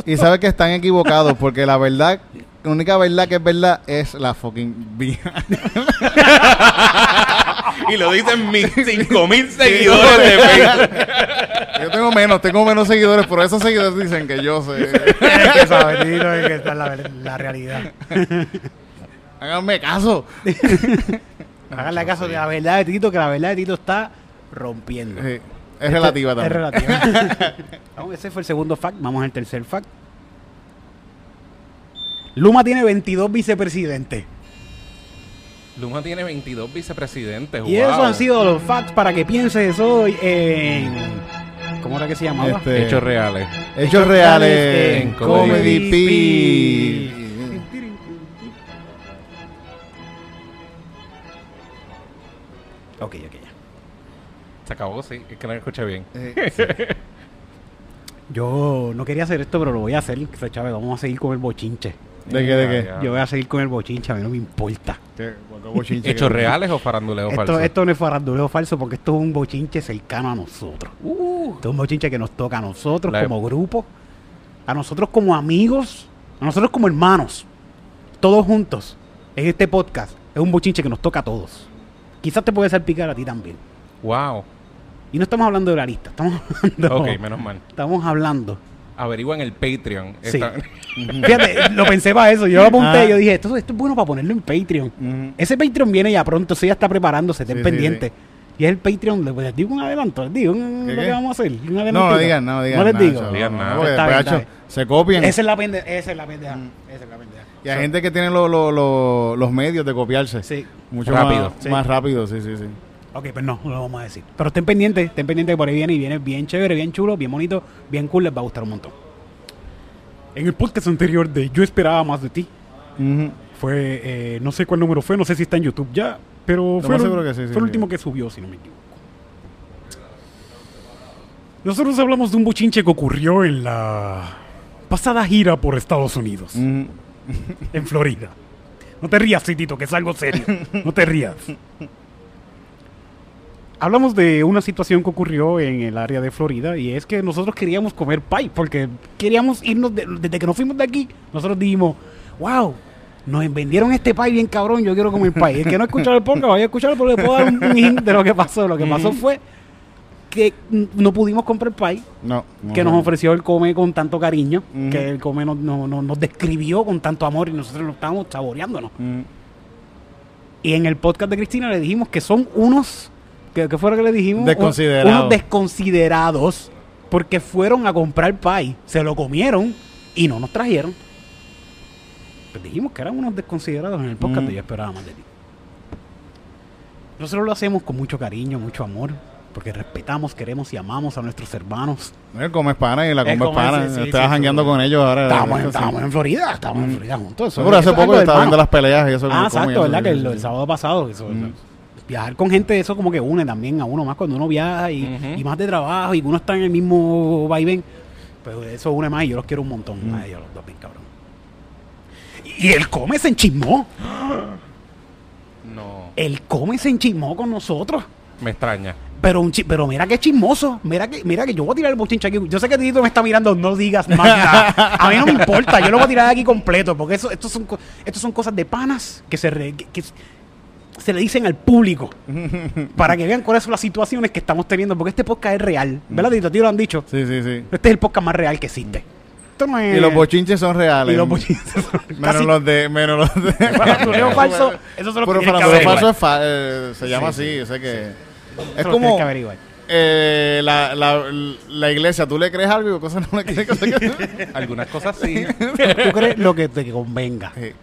Y sabes que están equivocados porque la verdad, la única verdad que es verdad es la fucking vida. y lo dicen mis 5000 seguidores de Facebook. Yo tengo menos, tengo menos seguidores, pero esos seguidores dicen que yo sé. Es que sabe, Tito, es que está la, la realidad. Háganme caso. Háganle caso de la verdad de Tito, que la verdad de Tito está rompiendo. Sí, es relativa también. Es relativa. Vamos, ese fue el segundo fact. Vamos al tercer fact. Luma tiene 22 vicepresidentes. Luma tiene 22 vicepresidentes. Y wow. esos han sido los facts para que pienses hoy en. ¿Cómo era que se llamaba? Este, Hechos reales. Hechos reales en Comedy P. Ok, ok, ya. Se acabó, sí. Es que no lo escuché bien. Eh, Yo no quería hacer esto, pero lo voy a hacer. Chávez, vamos a seguir con el bochinche. ¿De qué, de qué? Yo voy a seguir con el bochinche, a mí no me importa. ¿Qué? ¿Cuánto bochinche ¿Hechos que- reales o faranduleo Esto, falso? esto no es faranduleo falso porque esto es un bochinche cercano a nosotros. Uh, Esto es un bochinche que nos toca a nosotros La- como grupo, a nosotros como amigos, a nosotros como hermanos, todos juntos en este podcast. Es un bochinche que nos toca a todos. Quizás te puede salpicar a ti también. wow. Y no estamos hablando de la lista, estamos hablando, Ok, menos mal. estamos hablando. Averigua en el Patreon. Sí. Esta- Fíjate, lo pensé para eso. Yo lo apunté Ah. y yo dije, esto, esto es bueno para ponerlo en Patreon. Ese Patreon viene ya pronto, eso ya está preparándose, estén Sí, sí, pendientes. Y es el Patreon, les, les digo un adelanto, les digo un- ¿Qué, lo qué? que vamos a hacer. un No, adelantito. no digan, no digan. No les nada, digo. chaval, digan nada. porque Está después, bien, está hacho, bien. se copian. Esa es la pendeja. Esa es la pendeja. Mm. Esa es la pendeja. Y hay gente que tiene lo- lo- lo- los medios de copiarse. Sí. Mucho Rápido. Más, Sí. más rápido, sí, sí, sí. Ok, pues no, no lo vamos a decir. Pero estén pendientes, estén pendientes que por ahí viene y viene bien chévere, bien chulo, bien bonito, bien cool, les va a gustar un montón. En el podcast anterior de Yo esperaba más de ti, fue, eh, no sé cuál número fue, no sé si está en YouTube ya, pero fue, más el, que sí, sí, fue el sí. último que subió, si no me equivoco. Nosotros hablamos de un bochinche que ocurrió en la pasada gira por Estados Unidos, Ujú. en Florida. No te rías, Citito, que es algo serio. No te rías. Hablamos de una situación que ocurrió en el área de Florida y es que nosotros queríamos comer pie porque queríamos irnos, de- desde que nos fuimos de aquí, nosotros dijimos, wow, nos vendieron este pay bien cabrón, yo quiero comer pay. El que no ha escuchado el podcast, vaya a escucharlo porque le puedo dar un, hint de lo que pasó. Lo que pasó fue que no pudimos comprar pay No. no que nos ofreció el Come con tanto cariño, que el Come nos, nos- nos- nos describió con tanto amor y nosotros nos estábamos saboreándonos. Mm. Y en el podcast de Cristina le dijimos que son unos, ¿qué, qué fue lo que le dijimos? Desconsiderados. Unos desconsiderados porque fueron a comprar pay, se lo comieron y no nos trajeron. Pues dijimos que eran unos desconsiderados en el podcast Mm. y yo esperaba más de ti. Nosotros lo hacemos con mucho cariño, mucho amor, porque respetamos, queremos y amamos a nuestros hermanos. El come es pana y la come come, pana. sí, sí, jangueando sí. con ellos ahora. Estábamos, en- estábamos en Florida, estábamos en Florida juntos. eso- Seguro, hace eso poco estaba viendo las peleas y eso. Ah, exacto, ¿verdad? Que sí, el, sí. el sábado pasado. eso, Mm. Viajar con gente, eso como que une también a uno más cuando uno viaja y, más de trabajo y uno está en el mismo vaivén. Pues eso une más y yo los quiero un montón. Mm. a ellos los dos, bien cabrón. Y el come se enchismó. No, El come se enchismó con nosotros. me extraña. Pero, un pero mira que chismoso. Mira que, mira que yo voy a tirar el bochinche aquí. Yo sé que Tito me está mirando, no digas más nada. A mí no me importa, yo lo voy a tirar aquí completo. Porque eso, estos son, estos son cosas de panas que se, re- que, que se le dicen al público. para que vean cuáles son las situaciones que estamos teniendo. Porque este podcast es real. ¿Verdad, Tito? A ti lo han dicho. Sí, sí, sí. Este es el podcast más real que existe. Esto no es. Y los bochinches son reales. y los bochinches son Menos los de. Menos los de. Faranduleo falso, esos son los Pero que que falso es fa- eh, se llama Sí, así. Yo sé que. Eso Es como. que averiguar. eh, la, la, la iglesia, ¿tú le crees algo y cosas no le crees? Cosas que- Algunas cosas sí. Tú crees lo que te convenga. Sí.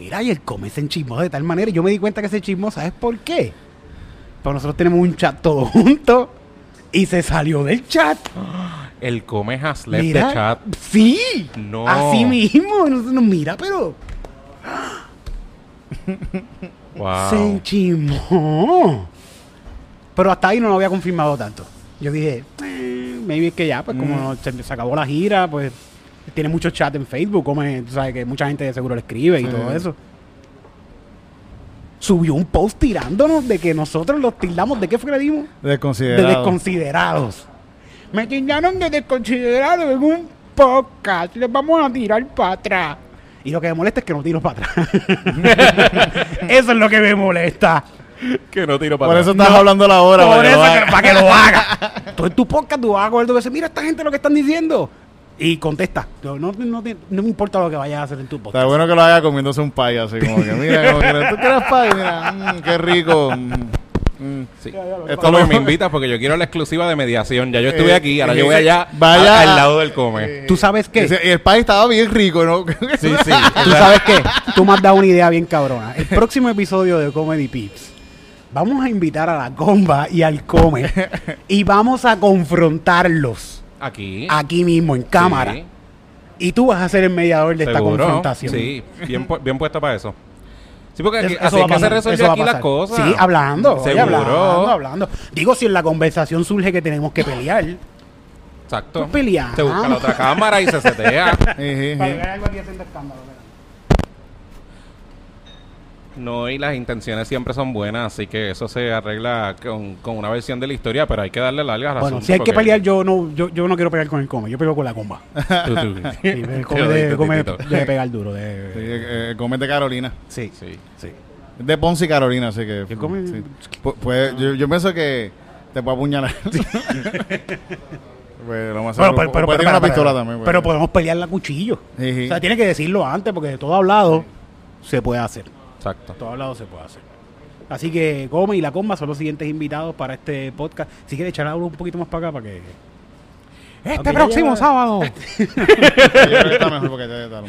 Mira, y el come se enchismó de tal manera. Y yo me di cuenta que se chismó, ¿sabes por qué? Porque nosotros tenemos un chat todo junto y se salió del chat. El come has left mira, the chat. sí, No. así mismo. Nos mira, pero Wow. se enchismó. Pero hasta ahí no lo había confirmado tanto. Yo dije, eh, maybe es que ya, pues como Mm. se, se acabó la gira, pues tiene mucho chat en Facebook, come, tú sabes que mucha gente de seguro le escribe y todo eso. Subió un post tirándonos de que nosotros los tildamos, ¿de qué fue que le dimos? De Desconsiderado. desconsiderados. Me tildaron de desconsiderados en un podcast. Les vamos a tirar para atrás. Y lo que me molesta es que no tiro para atrás. eso es lo que me molesta. Que no tiro para Por eso atrás. estás hablando la hora. Por para que eso, lo que- haga. para que lo haga. Tú en tu podcast tú vas a coger dos veces, mira esta gente lo que están diciendo. Y contesta. No, no, no te- no me importa lo que vayas a hacer en tu podcast. Está bueno que lo haga comiéndose un pay así como que, mira, como que, ¿tú quieres pay? Mira, mm, qué rico. mm, mm. Sí. Esto Esto lo- me invitas porque yo quiero la exclusiva de mediación. Ya yo estuve Eh, aquí, ahora eh, yo voy allá vaya a- al lado del come. ¿Tú sabes qué? El pay estaba bien rico, ¿no? Sí, sí. ¿Tú sabes qué? Tú me has dado una idea bien cabrona. El próximo episodio de Comedy Pips, vamos a invitar a la comba y al come y vamos a confrontarlos Aquí. aquí mismo en cámara. Sí, Y tú vas a ser el mediador de esta seguro. confrontación. Sí, bien, pu- bien puesto para eso. Sí, porque aquí, Eso- así eso que se resuelve aquí las cosas. Sí, hablando. oye, Seguro. hablando, hablando. Digo, si en la conversación surge que tenemos que pelear. Exacto. Pues peleamos. Se busca la otra cámara y se setea. Sí, sí, sí. algo aquí haciendo escándalo. No, y las intenciones siempre son buenas, así que eso se arregla con, con una versión de la historia, pero hay que darle largas al Bueno, si hay que porque- pelear, yo no, yo, yo no quiero pelear con el come, yo peleo con la comba. Tú, tú. Sí, el come de, come pegar duro. Sí, De, eh, come de Carolina. sí, Sí. sí. Es de Ponce y Carolina, así que. ¿Qué come? sí. Pu- puede- yo, yo pienso que te puede apuñalar. pues, lo más Bueno, seguro- pero, pero, puede pero- tener una pero- pistola también. pues. pero podemos pelearla a cuchillo. Sí, sí. O sea, tiene que decirlo antes, porque de todo hablado se puede hacer. Exacto. Todo hablado se puede hacer. Así que Come y la Comba son los siguientes invitados para este podcast. Si quieres echar algo un poquito más para acá para que. Este próximo lleva- sábado,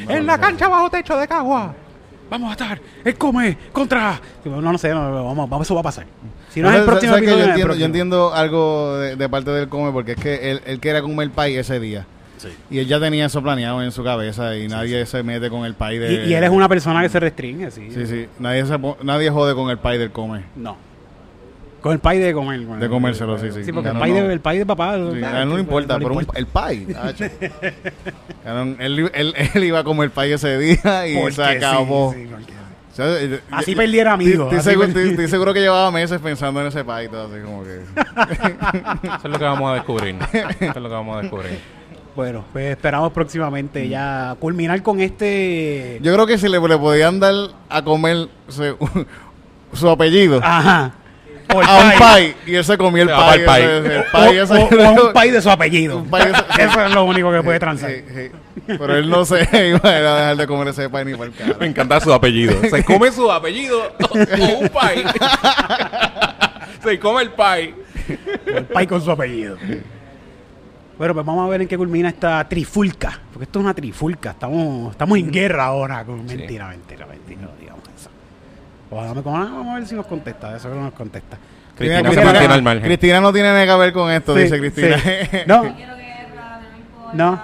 en la cancha bajo techo de Cagua, vamos a estar el Come contra. No, no sé, no, no, vamos, vamos, eso va a pasar. Si no es el ¿Sabes- próximo yo, es el entiendo, yo próximo. entiendo algo de, de parte del come porque es que él, él quería comer pay ese día. Y él ya tenía eso planeado en su cabeza y nadie se mete con el pay de... Y, y él es una persona que se restringe, sí. Sí, sí. Nadie, se po- nadie jode con el pay del come. No. Con el pay de comer. con De el- comérselo, sí, sí. Sí, porque el no, pay, no. de, el pay de papá. Sí, ¿sabes? a él no le importa, pero un- el pay. tacho. Él, él, él iba a comer pay ese día y Porque se acabó. sí, sí, porque- O sea, eh, Así eh, perdiera amigos, Estoy, así seguro, perdiera- estoy- estoy seguro que llevaba meses pensando en ese pay y todo así como que... Eso es lo que vamos a descubrir. Eso es lo que vamos a descubrir. Bueno, pues esperamos próximamente ya culminar con este. Yo creo que si le, le podían dar a comer su, su apellido Ajá. O a un pie. pay y él se comió el pie. O, ese- a un pay de su apellido. Un pay de su- Eso es lo único que puede transar. Sí, sí. Pero él no se iba a dejar de comer ese pay ni por el Me cara. encanta su apellido. Se come su apellido o, un pie. Se come el pie. El pay con su apellido. Bueno, pues vamos a ver en qué culmina esta trifulca. Porque esto es una trifulca. Estamos, estamos en guerra ahora. Con... Sí. Mentira, mentira, mentira. No digamos eso. O dame con- ah, vamos a ver si nos contesta. Eso que no nos contesta. Cristina Cristina- al margen. Cristina no tiene nada que ver con esto, Sí, dice Cristina. sí. No. No.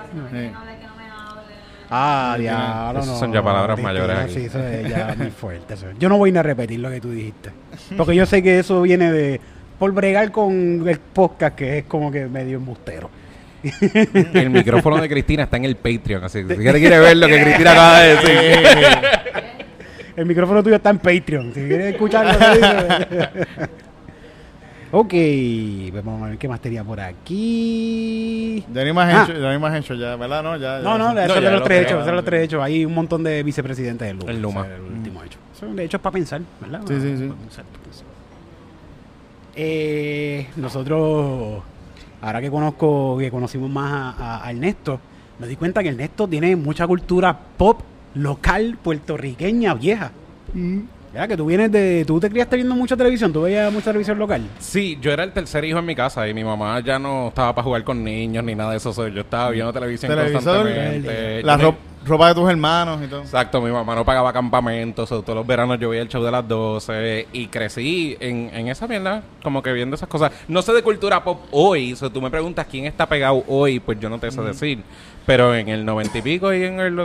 Ah, diablo, no. son ya palabras mayores aquí. Sí, eso es ya muy fuerte. eso. Yo no voy ni a repetir lo que tú dijiste. Porque yo sé que eso viene de... Por bregar con el podcast, que es como que medio embustero. El micrófono de Cristina está en el Patreon. Así que si quiere, quiere ver lo que Cristina acaba de decir. El micrófono tuyo está en Patreon. Si quieres escucharlo. lo que dice. ok, vamos a ver qué más tenía por aquí. Ya ni más Ah. hecho, ya ni más hecho, ya, ¿verdad? No, ya. No, no, ya. eso ya es de los lo tres hechos, eso los tres hechos. Hay un montón de vicepresidentes del Luma. El Luma. El último hecho. Son de hechos para pensar, ¿verdad? Sí, sí, sí. Pensar, pensar. Eh, nosotros, ahora que conozco, que conocimos más a, a- a Ernesto, me di cuenta que Ernesto tiene mucha cultura pop local puertorriqueña vieja. ¿Verdad? Que tú vienes de. Tú te criaste viendo mucha televisión, tú veías mucha televisión local. Sí, yo era el tercer hijo en mi casa y mi mamá ya no estaba para jugar con niños ni nada de eso. so, Yo estaba viendo televisión Televisor, constantemente. La Yo ro- ropa de tus hermanos y todo. Exacto, mi mamá no pagaba campamentos, todos los veranos yo veía el show de las 12 y crecí en, en esa mierda, como que viendo esas cosas. No sé de cultura pop hoy, si tú me preguntas quién está pegado hoy, pues yo no te sé decir, pero en el 90 y pico y en el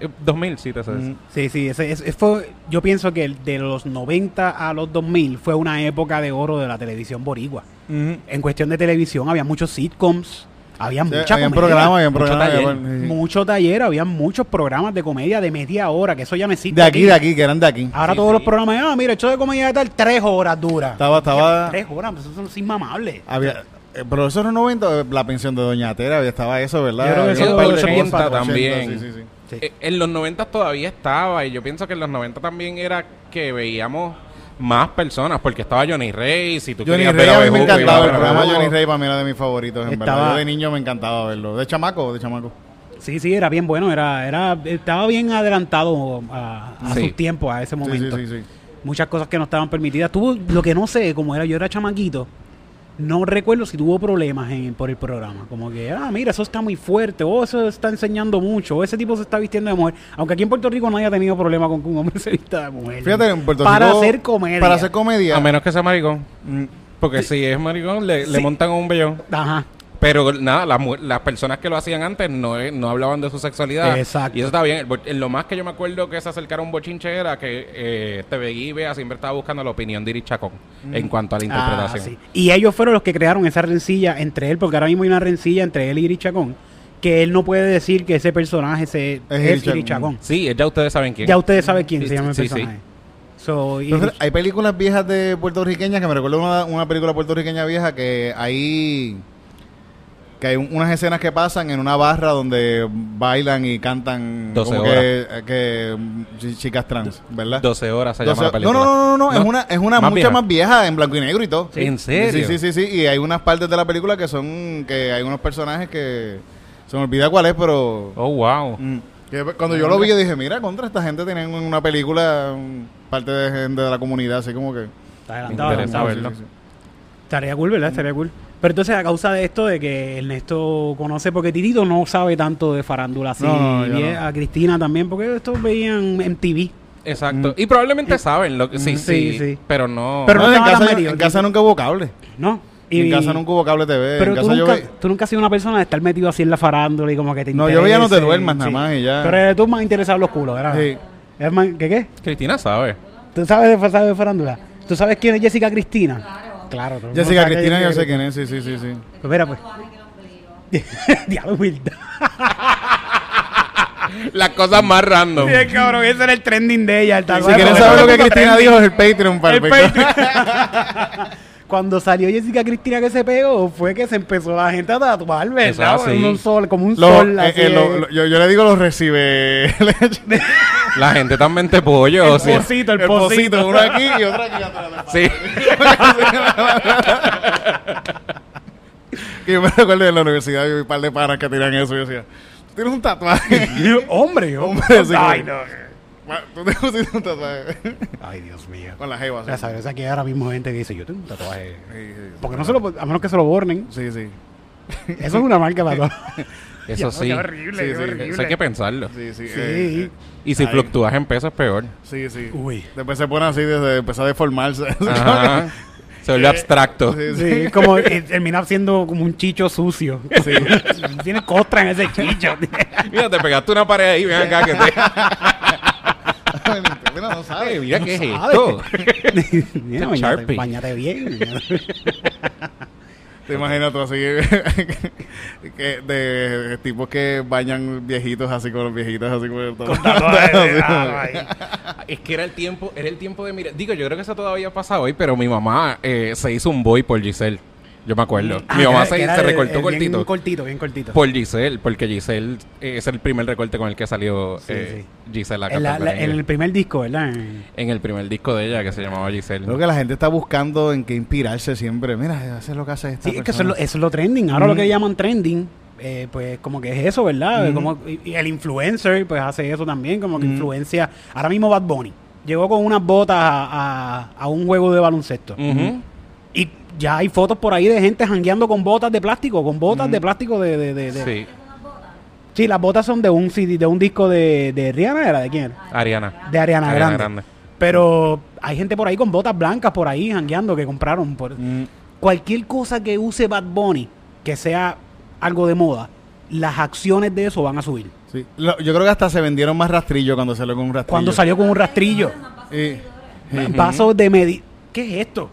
eh, 2000 sí te sé decir. Sí, sí, ese, ese fue, yo pienso que el de los 90 a los 2000 fue una época de oro de la televisión boricua. En cuestión de televisión había muchos sitcoms, había Sí, mucha habían comedia, programas, habían mucho programas. taller. había- sí. mucho taller, había muchos programas de comedia de media hora, que eso ya no existe. De aquí, de aquí, que eran de aquí. Ahora Sí, todos sí. los programas, ah, mira, hecho de comedia de tal, tres horas dura. Estaba, estaba. Tres horas, pues, eso es inmamable. Había, eh, pero eso era 90, la pensión de Doña Tera, había- estaba eso, ¿verdad? Yo creo que Había eso un par de es cosas, 80 también. Sí, sí, sí. Sí. Eh, En los 90 todavía estaba y yo pienso que en los 90 también era que veíamos más personas porque estaba Johnny Rey, si tú Johnny querías Rey ver a me encantaba. El programa. Johnny Rey para mí era de mis favoritos, en Estaba- verdad. Yo de niño me encantaba verlo. De chamaco, de chamaco. Sí, sí, era bien bueno, era, era, estaba bien adelantado a, a Sí. sus tiempos, a ese momento. sí, sí, sí. muchas cosas que no estaban permitidas. Tuvo, lo que no sé, como era yo era chamaquito, no recuerdo si tuvo problemas en, por el programa. Como que, ah, mira, eso está muy fuerte, o eso está enseñando mucho, o ese tipo se está vistiendo de mujer. Aunque aquí en Puerto Rico no haya tenido problema con que un hombre se vista de mujer. Fíjate, en Puerto Para Rico. hacer comedia. Para hacer comedia. A menos que sea maricón. Mm, Porque si es maricón, le, le montan un vellón. Ajá. Pero nada, las, mu- las personas que lo hacían antes no, eh, no hablaban de su sexualidad. Exacto. Y eso está bien. El bo- en lo más que yo me acuerdo que se acercaron a un bochinche era que eh, TV Guía siempre estaba buscando la opinión de Iri Chacón en cuanto a la Ah, interpretación. sí. Y ellos fueron los que crearon esa rencilla entre él, porque ahora mismo hay una rencilla entre él y Iri Chacón, que él no puede decir que ese personaje se, es, Iri Chacón. Sí, ya ustedes saben quién. Ya ustedes saben quién Sí, se llama el sí, personaje. So, Entonces, hay películas viejas de puertorriqueñas que me recuerdo una, una película puertorriqueña vieja que hay que hay un- unas escenas que pasan en una barra donde bailan y cantan 12 como que, que mm, chi- chicas trans, ¿verdad? 12 horas se 12 llama la no, película. no, no, no, no, es una, es una Más vieja. más vieja, en blanco y negro y todo. ¿En serio? Sí, sí, sí, sí, y hay unas partes de la película que son, que hay unos personajes que, se me olvida cuál es, pero... Oh, wow. Mm. Que cuando yo lo vi, yo dije, mira, contra esta gente tienen una película, parte de gente de la comunidad, así como que... Está adelantado, interesa adelantado. verlo. Sí, sí, sí. Estaría cool, ¿verdad? Estaría cool. Pero entonces, a causa de esto, de que Ernesto conoce, porque Titito no sabe tanto de farándula así, No, no, yo y no. a Cristina también, porque estos veían en TV. Exacto. Y probablemente saben lo que sí, Mm, sí, sí, sí. pero no. Pero No, no en, casa, en casa nunca hubo cable. ¿No? en casa nunca hubo cable TV. Pero en tú casa yo nunca, ve- tú nunca has sido una persona de estar metido así en la farándula y como que te No, yo veía No te duermas nada más y ya. Pero eres tú más interesado en los culos, ¿verdad? Sí. Es más- ¿Qué qué? Cristina sabe. ¿Tú sabes de, sabes de farándula? ¿Tú sabes quién es Jessica Cristina? Claro. todo el Jessica sabe que Cristina, yo sé quién es, sí, sí, sí, sí. Pues mira, pues. El. Diablo, humildad. Las cosas más random. Sí, cabrón, ese era el trending de ella. el Si tal- quieren saber lo que el Cristina dijo, es el Patreon para El el Patreon. cuando salió Jessica Cristina que se pegó, fue que se empezó la gente a tatuar, ¿verdad? Eso. Un sol, como un sol. eh, eh, de- lo- lo- yo, yo le digo los recibe. La gente tan mente pollo. el o sea, pocito, el, el pocito. pocito, uno aquí y otro aquí atrás. sí. Que yo me recuerdo en la universidad, yo vi un par de panas que tiran eso y yo decía, ¿tú tienes un tatuaje? hombre, Hombre, Ay, no. ¿Tú te pusiste un tatuaje? Ay, Dios mío. Con la jeva, sí. Ya sabes, aquí ahora mismo gente que dice, yo tengo un tatuaje. Sí, sí, Porque no se lo, a menos que se lo borren. Sí, sí. Eso es una marca tatuaje. Eso sí. Qué horrible, Sí, qué sí. horrible. Eso hay que pensarlo. Sí, sí. Sí. eh, Y si Ay. fluctúas en peso es peor. sí, sí. Uy. Después se pone así desde empezar a deformarse. Ajá. Se vuelve abstracto. Sí, Sí, es como eh, termina siendo como un chicho sucio. Sí. Tiene costra en ese chicho. Mira, te pegaste una pared ahí, ven acá que te... Mira, no sabe. mira qué es esto. Mira, bañate, Sharpie. bañate bien. Te imaginas tú así que de tipos que bañan viejitos así con los viejitos así con el ahí. Es que era el tiempo, era el tiempo de mirar. Digo, yo creo que eso todavía pasa hoy, pero mi mamá eh, se hizo un boy por Giselle. Yo me acuerdo. Ah, mi mamá se, que era se el- recortó el Bien cortito. cortito, bien cortito. Por Giselle, porque Giselle eh, es el primer recorte con el que salió Sí, eh, sí. Giselle a en, la- cantar la- merengue. en el primer disco, ¿verdad? En el primer disco de ella que se llamaba Giselle. Creo que la gente está buscando en qué inspirarse siempre. Mira, eso es lo que hace esta Sí, es que eso es, persona. lo, eso es lo trending. Ahora lo que llaman trending, eh, pues como que es eso, ¿verdad? Mm. Como, y, y el influencer, pues hace eso también, como que Mm. influencia. Ahora mismo Bad Bunny llegó con unas botas a, a- a un juego de baloncesto. Ujú. Y ya hay fotos por ahí de gente jangueando con botas de plástico, con botas Mm. de plástico de... de, de- de- Sí, Sí, las botas son de un CD, de un disco de, de Rihanna, ¿era de quién? era? Ariana. De Ariana, Ariana Grande. Grande. Pero hay gente por ahí con botas blancas por ahí jangueando que compraron. Por... Mm, Cualquier cosa que use Bad Bunny, que sea algo de moda, las acciones de eso van a subir. sí. Lo- yo creo que hasta se vendieron más rastrillos cuando salió con un rastrillo. Cuando salió con un rastrillo, Y- vasos de medir. ¿Qué es esto?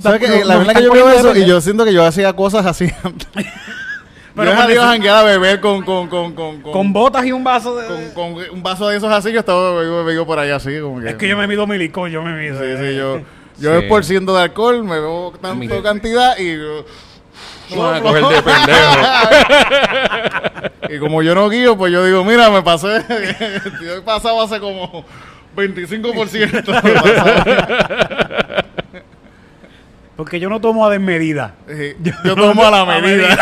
¿Sabes? Nos- La verdad que yo veo eso y yo siento que yo hacía cosas así. Pero yo con salido a janguear a beber con, con, con, con, con, Con botas y un vaso de... con- con un vaso de esos así. Yo estaba yo me por ahí así. Como que, es que yo me mido mi licor, yo me mido. Sí, sí, yo, yo Sí. es por ciento de alcohol, me bebo tanto Mira. cantidad y yo- No van a coger de pendejo. Y como yo no guío, pues yo digo, mira, me pasé, yo he pasado hace como 25%. Porque yo no tomo a desmedida. Sí, yo tomo a la medida.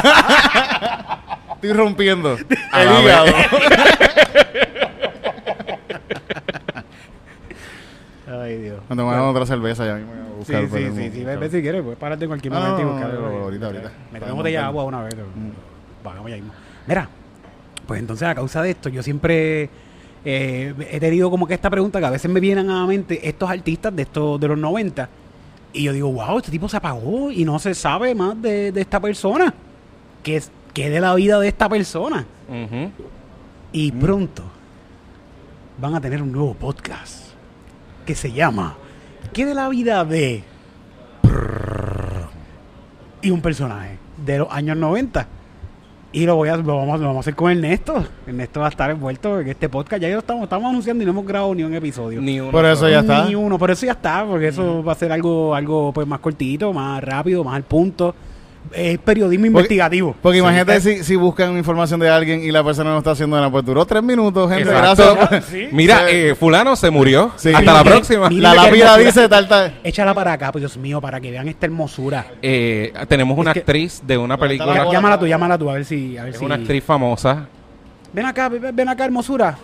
Estoy rompiendo A el hígado. Ay, Dios. Cuando me hagan otra cerveza ya mismo voy a Sí, buscar. sí, sí, sí. Ve, ve si quieres, pues párate en cualquier momento y buscar. no, no, ahorita, ahorita. Me tengo botella de agua una vez. pero- Vamos ya mismo. Mira, pues entonces a causa de esto, yo siempre eh, he tenido como que esta pregunta que a veces me vienen a la mente estos artistas de estos de los 90 y yo digo, wow, este tipo se apagó y no se sabe más de, de esta persona. ¿Qué es qué de la vida de esta persona? Y pronto van a tener un nuevo podcast que se llama ¿Qué de la vida de y un personaje de los años 90? Y lo voy a lo vamos, lo vamos a hacer con Ernesto. Ernesto va a estar envuelto en este podcast. Ya lo estamos, estamos anunciando y no hemos grabado ni un episodio. Ni uno Por eso ya está. Ni uno, por eso ya está, porque eso va a ser algo, algo pues más cortito, más rápido, más al punto. Es periodismo investigativo. Porque Sí. imagínate si, si buscan información de alguien y la persona no está haciendo nada, pues duró tres minutos, gente. Exacto. Gracias. Sí. Mira, Sí. eh, fulano se murió. Sí. Hasta Mira la que- próxima. mira La que lápida dice tal, tal. Échala para acá, pues Dios mío, para que vean esta hermosura. Eh, tenemos una Es que- actriz de una película. la- Llámala tú, llámala tú, a ver si. A ver Es si... una actriz famosa. Ven acá, ven, acá, hermosura.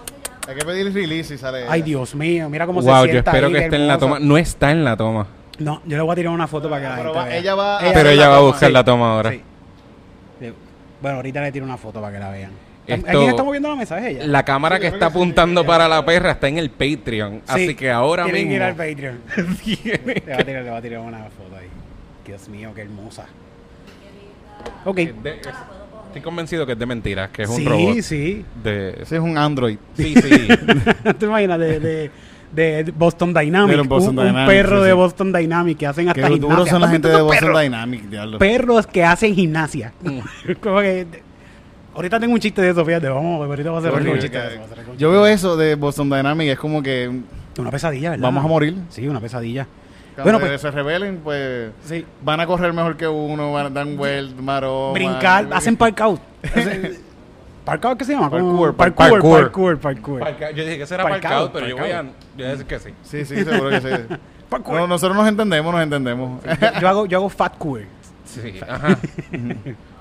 Hay que pedir release y sale. Ay, Dios mío, mira cómo Wow, se yo sienta. espero ahí, que qué esté en la toma. No está en la toma. No, yo le voy a tirar una foto para que la Pero gente va- vea. ella va a Pero ella la va a buscar Sí. la toma ahora. Sí. Bueno, ahorita le tiro una foto para que la vean. Esto- ¿A quién está moviendo la mesa? ¿Es ella? La cámara que está apuntando para la perra está en el Patreon. Sí, Así que ahora tienen que ir al mismo. Patreon. le, va a tirar, le va a tirar una foto ahí. Dios mío, qué hermosa. Ok. Es de- es- Estoy convencido que es de mentiras, que es un sí, robot. sí. De... Ese es un Android. Sí, sí. ¿Te imaginas? De, de, de Boston Dynamics. De Boston un, un perro sí, de sí. Boston Dynamics que hacen Qué hasta duros gimnasia. son la ¿Has gente de Boston? Dynamics, diablo. Perros que hacen gimnasia. Como que- ahorita tengo un chiste de eso, fíjate. Vamos, ahorita voy a hacer un chiste de eso. un Yo veo de eso de Boston Dynamics, es como que. Una pesadilla, ¿verdad? vamos a morir. Sí, una pesadilla. Cuando Bueno, pues- se rebelen, pues Sí. van a correr mejor que uno, van a dar vueltas, maroma. Brincar, hacen park out. Hacen- ¿Park out qué se llama? Parkour, parkour, parkour. parkour, parkour. Parca- Yo dije que ese era Parcao, parcado, pero yo voy a, yo decir que sí. Sí, sí, seguro que sí. Parkour. No, nosotros nos entendemos, nos entendemos. Yo, yo hago, yo hago fatcour. Sí, ajá.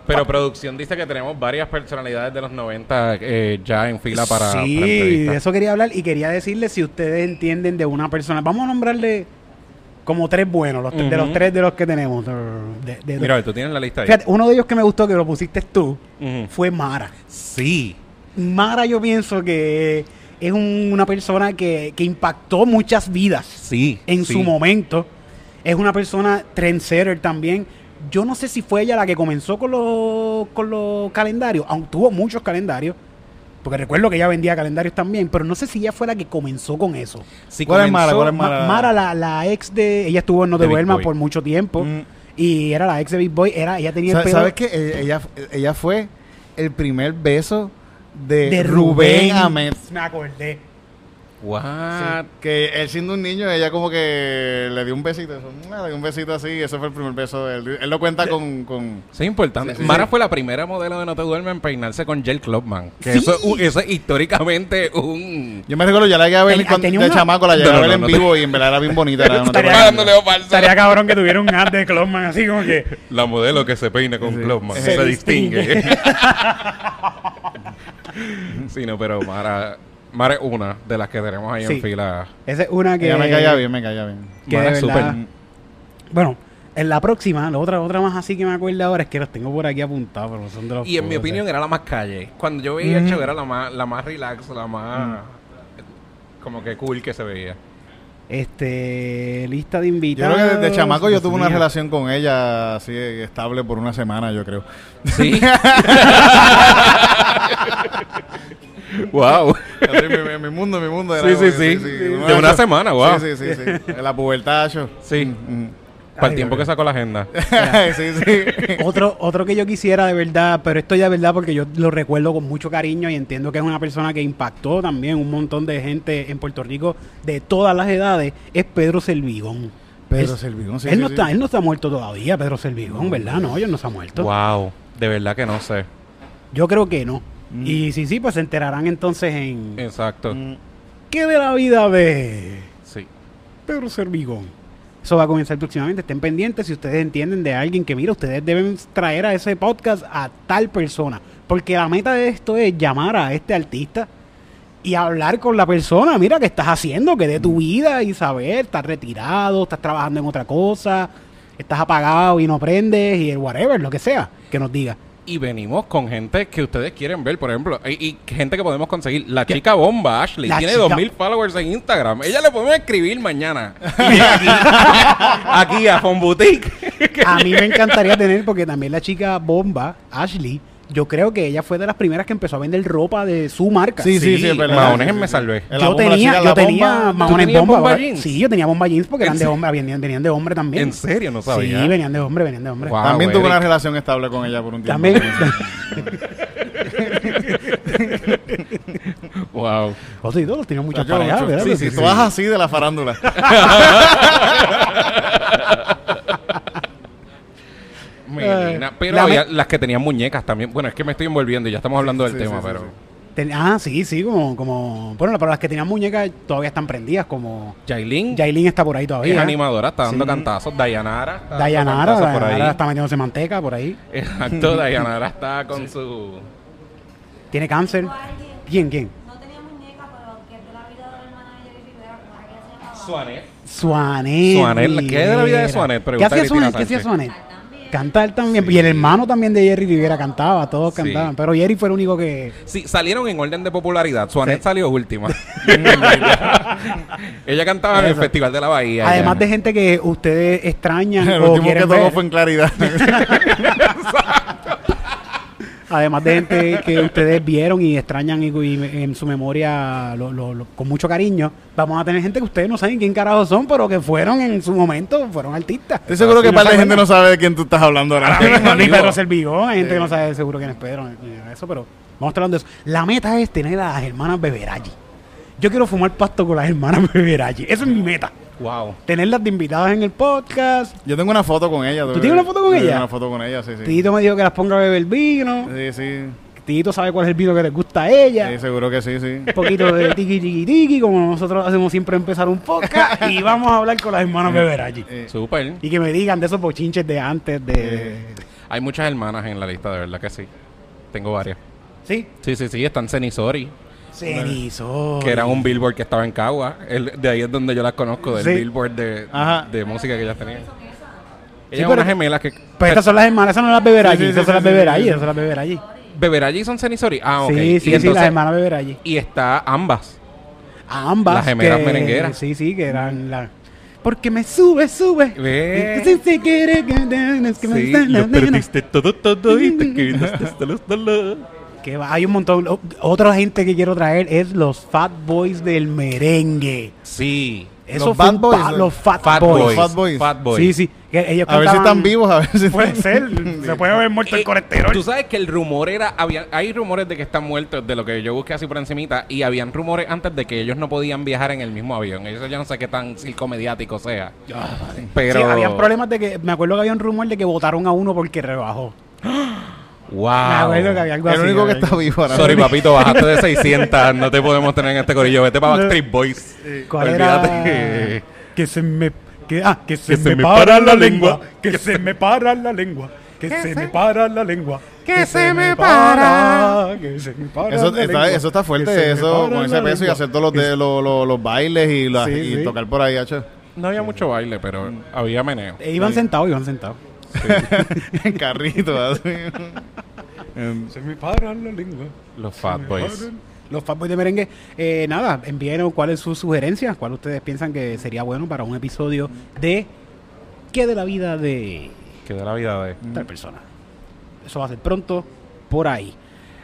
Pero producción dice que tenemos varias personalidades de los 90 eh, ya en fila para, para sí, entrevistas. de eso quería hablar y quería decirle si ustedes entienden de una persona. Vamos a nombrarle como tres buenos, los tres- de los tres de los que tenemos. De- de- Mira, tú tienes la lista ahí. Fíjate, uno de ellos que me gustó, que lo pusiste tú, fue Mara. Sí. Mara yo pienso que es un- una persona que, que impactó muchas vidas Sí. en sí. su momento. Es una persona trendsetter también. Yo no sé si fue ella la que comenzó con los, con los calendarios, aunque tuvo muchos calendarios, porque recuerdo que ella vendía calendarios también, pero no sé si ella fue la que comenzó con eso. Sí, ¿Cuál es Mara? comenzó- ¿Cuál es Ma- Mara? La, la ex de... Ella estuvo en No te por mucho tiempo. Mm. Y era la ex de Big Boy. Era, ella tenía el pelo ¿Sabes qué? Eh, Ella, ella fue el primer beso de, de Rubén, Rubén Ahmed. Me acordé. What? Que él siendo un niño, ella como que le dio un besito. Eso, le dio un besito así, ese fue el primer beso de él. Él lo cuenta con... con importante. Sí, sí, Mara sí. fue la primera modelo de No Te Duermes en peinarse con Gel Clubman. Que Sí. eso, es un- eso es históricamente un... yo me recuerdo, ya la llegué a ver cuando, de una- chamaco, la llegué No, a no, ver no, en no te- vivo y en verdad era bien bonita. Era, Estaría-. Estaría cabrón que tuviera un ad de Closman así como que... La modelo que se peina con Sí. Clubman. Se Se, distingue. distingue. sí, no, pero Mara... Mara es una de las que tenemos ahí Sí. en fila. Esa es una que... Ella me caía bien, me caía bien. que Mara de es verdad- súper. Bueno, en la próxima, la otra, otra más así que me acuerdo ahora es que los tengo por aquí apuntados, pero son de los Y en mi opinión era la más calle. Cuando yo veía el Ujú. show era la más, la más relax, la más... Como que cool que se veía. Este, lista de Yo invitados. creo que desde chamaco yo tuve una relación con ella así estable por una semana, yo creo. Sí. wow. Así, mi, mi- mundo, mi mundo. Sí, sí, sí. De una semana, wow. Sí, sí, sí. la pubertad, yo. Sí. Mm. Para el tiempo que sacó la agenda. sí, sí. Otro, otro que yo quisiera de verdad, pero esto ya de verdad porque yo lo recuerdo con mucho cariño y entiendo que es una persona que impactó también un montón de gente en Puerto Rico de todas las edades, es Pedro Servigón. Pedro Servigón, sí, él, sí, no sí. Está, él no está muerto todavía, Pedro Servigón, ¿verdad? No, él no se ha muerto. wow. De verdad que no sé. Yo creo que no. Mm. Y sí, sí, pues se enterarán entonces en... Exacto. Mm. ¿Qué de la vida de Sí. Pedro Servigón? Eso va a comenzar próximamente. Estén pendientes si ustedes entienden de alguien que, mira, ustedes deben traer a ese podcast a tal persona. Porque la meta de esto es llamar a este artista y hablar con la persona. Mira, ¿qué estás haciendo? Que de tu vida y saber, estás retirado, estás trabajando en otra cosa, estás apagado y no prendes y el whatever, lo que sea, que nos diga. Y venimos con gente que ustedes quieren ver, por ejemplo, y, y gente que podemos conseguir. La chica bomba, Ashley, La tiene chica- 2000 followers en Instagram. Ella le podemos escribir mañana. aquí, aquí a Fon Boutique. A mí me encantaría tener, porque también la chica bomba, Ashley, yo creo que ella fue de las primeras que empezó a vender ropa de su marca. Sí, sí, sí, es verdad. Mahones Sí, sí, me sí. salvé. Yo tenía, yo la tenía mahones bomba. bomba jeans? Sí, yo tenía bomba jeans porque eran ¿En de hombre, venían, venían de hombre también. ¿En serio? No sabía. Sí, venían de hombre, venían de hombre. Wow. También tuve una relación estable con ella por un tiempo. También. Wow. José y todos tenían muchas Yo, parejas, yo- ¿verdad? sí, sí, todas así de la farándula. Melina. Pero la había me- las que tenían muñecas también. Bueno, es que me estoy envolviendo y ya estamos hablando del Sí, tema, pero. sí. Ten- ah, sí, sí, como, como... Bueno, pero las que tenían muñecas todavía están prendidas, como... Jailin Yailin está por ahí es todavía. animadora, está dando Sí. cantazos. Dayanara. está dando Dayanara, por Dayanara ahí. está metiéndose manteca por ahí. Exacto, Dayanara está con su. Tiene cáncer. ¿Quién, quién? No tenía muñeca, pero que es de la vida de la hermana de Jerry Rivera, como era que ella se llamaba. Suanet. Suanet. ¿qué es de la vida de. Suanet? ¿Qué hacía Suanet? ¿Qué hacía. Suanet? Cantar también. Cantar también. Sí. Y el hermano también de Jerry Rivera cantaba, todos Sí. cantaban. Pero Jerry fue el único que... Sí, salieron en orden de popularidad. Suanet Sí. salió última. Ella cantaba en el. Festival de la Bahía. Además ya. de gente que ustedes extrañan El o último que quieren tocó ver. fue en claridad. Además de gente que ustedes vieron y extrañan y, y en su memoria lo- lo- lo- con mucho cariño, vamos a tener gente que ustedes no saben quién carajo son, pero que fueron en su momento, fueron artistas. Estoy seguro que ¿No par de gente no sabe de quién tú estás hablando ahora. Mismo, ni. Pedro Servigón, hay gente que no sabe seguro quién es Pedro, eso, pero vamos hablando de eso. La meta es tener a las hermanas Beberaggi. Yo quiero fumar pasto con las hermanas Beberaggi. Eso es mi meta. Wow. tenerlas de invitadas en el podcast. Yo tengo una foto con ella. ¿Tú tienes una foto con ella? tengo una foto con ella, sí, sí. Tito me dijo que las ponga a beber vino. Sí, sí. Tito sabe cuál es el vino que les gusta a ella. Sí, seguro que sí, sí. Un poquito de tiki tiki tiki, como nosotros hacemos siempre empezar un podcast. y vamos a hablar con las hermanas Beberaji. Eh, Súper. Y que me digan de esos bochinches de antes de... Hay muchas hermanas en la lista, de verdad que sí. Tengo varias. ¿Sí? Sí, sí, sí. Están Cenisori, Cenizo. que era un billboard que estaba en Cagua. El- de ahí es donde yo las conozco, del Sí. billboard de, Ajá. de música que ellas tenían. Sí, Ellas pero- unas gemelas que... Pues estas son las hermanas, esas no las Beberaji. Sí, sí, esas sí, son las sí, sí, Beberaji, sí. esas son las Beberaji. ¿Beberaji son Cenisori? Ah, ok. Sí, Y sí, sí, entonces- las hermanas Beberaji. Y está ambas. Ambas. Las gemelas que- merengueras. Sí, sí, que eran las... Porque me sube, sube. Ve. Sí, sí, quiere que- es que Sí, lo perdiste todo, todo y te quedaste hasta los dolores. Que va, hay un montón. Otra gente que quiero traer es los Fat Boys del merengue. Sí. Eso Los Bad Boys, los Fat, Fat Boys. Boys. Fat Boys. Fat Boys. Sí, sí. ellos A ver si están vivos, a ver si Puede ser. Se puede haber muerto el Eh, colesterol. Tú sabes que el rumor era, había, hay rumores de que están muertos, de lo que yo busqué así por encimita, y habían rumores antes de que ellos no podían viajar en el mismo avión. Eso yo no sé qué tan circo mediático sea. Pero... Sí, habían problemas de que. Me acuerdo que había un rumor de que votaron a uno porque rebajó. Me Wow. acuerdo que había algo El así, único que está vivo ahora Sorry, mismo. papito, bajaste de 600. no te podemos tener en este corillo. Vete para Backstreet Boys. ¿Cuál Olvídate era? que- se me. Que, ah, que se, Que se me, me para, para la lengua. lengua. Que se me para la lengua. Que se me para la lengua. Que se me para. Que se me para Eso la está, lengua. eso está fuerte, eso con ese peso y hacer todos los, de, los, los, los bailes y, la- Sí, y sí. tocar por ahí, hacho. No había mucho baile, pero había meneo. Eh, iban sentados, iban sentados. en carrito, así. En- Se me para la lengua. Los Fat Boys. Los Fat Boys de merengue. Eh, nada, envíenos cuál es su sugerencia, cuál ustedes piensan que sería bueno para un episodio de ¿Qué de la vida de Que de la vida de... tal persona? Eso va a ser pronto por ahí.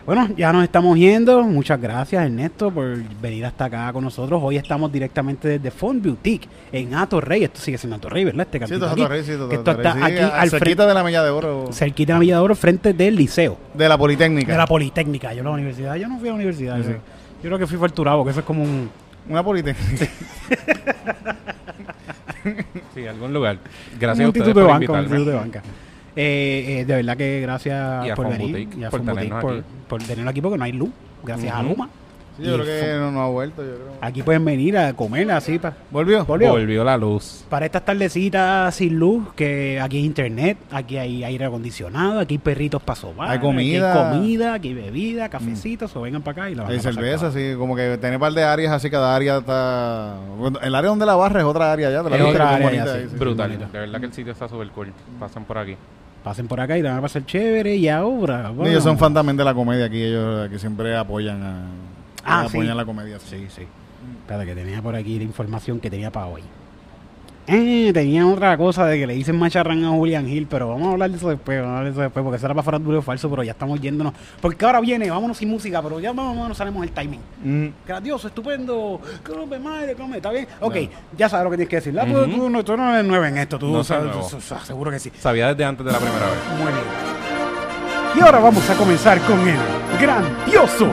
Bueno, ya nos estamos yendo. Muchas gracias, Ernesto, por venir hasta acá con nosotros. Hoy estamos directamente desde Font Boutique en Ato Rey. Esto sigue siendo Ato Rey, ¿verdad? Este Sí, esto. Atorrey, sí, esto esto Atorrey, está sí, aquí a- al cerquita frente, de la Milla de Oro. cerquita de la Villa de Oro, frente del liceo. De la Politécnica. De la Politécnica, yo a la universidad, yo no fui a la universidad. Sí, yo, creo que fui Forturado, que eso es como un... Una Politécnica. Sí, algún lugar. Gracias a un ustedes instituto de por banca, un invitarme. instituto de banca. Eh, eh, de verdad que gracias Y a por venir Boutique y a por tenernos por, aquí. por tenerlo aquí porque no hay luz, gracias a. Luma. Sí, yo creo que no, no ha vuelto, yo creo. Aquí pueden venir a comer así. Pa. ¿Volvió? Volvió. Volvió la luz. Para estas tardecitas sin luz, que aquí hay internet, aquí hay aire acondicionado, aquí hay perritos para sobar, Hay comida. aquí hay comida, aquí hay bebida, cafecitos, o vengan para acá y la van Hay cerveza, sí, como que tiene un par de áreas, así cada área está... bueno, el área donde la barra es otra área ya. de la Es otra área bonita sí. Brutal. De verdad que el sitio está súper cool. Pasen por aquí. Pasen por acá y la van a pasar chévere y ahora... Ellos son fan también de la comedia aquí, ellos aquí siempre apoyan a... Ah, sí. apoyan la comedia. Sí, sí. Espérate, que tenía por aquí la información que tenía para hoy. Eh, tenía otra cosa de que le dicen macharrán a Julian Hill, pero vamos a hablar de eso después, vamos a hablar de eso después, porque eso era para farándula o falso, pero ya estamos yéndonos. Porque ahora viene, vámonos sin música, pero ya más o menos sabemos el timing. Mm. Grandioso, estupendo, come madre, come, está bien. Ok, ya sabes lo que tienes que decir. La, tú, no, tú no eres nuevo en esto, tú No sabes, nuevo. tú- tú- seguro que sí. Sabía desde antes de la primera vez. Muy bien. Y ahora vamos a comenzar con el grandioso,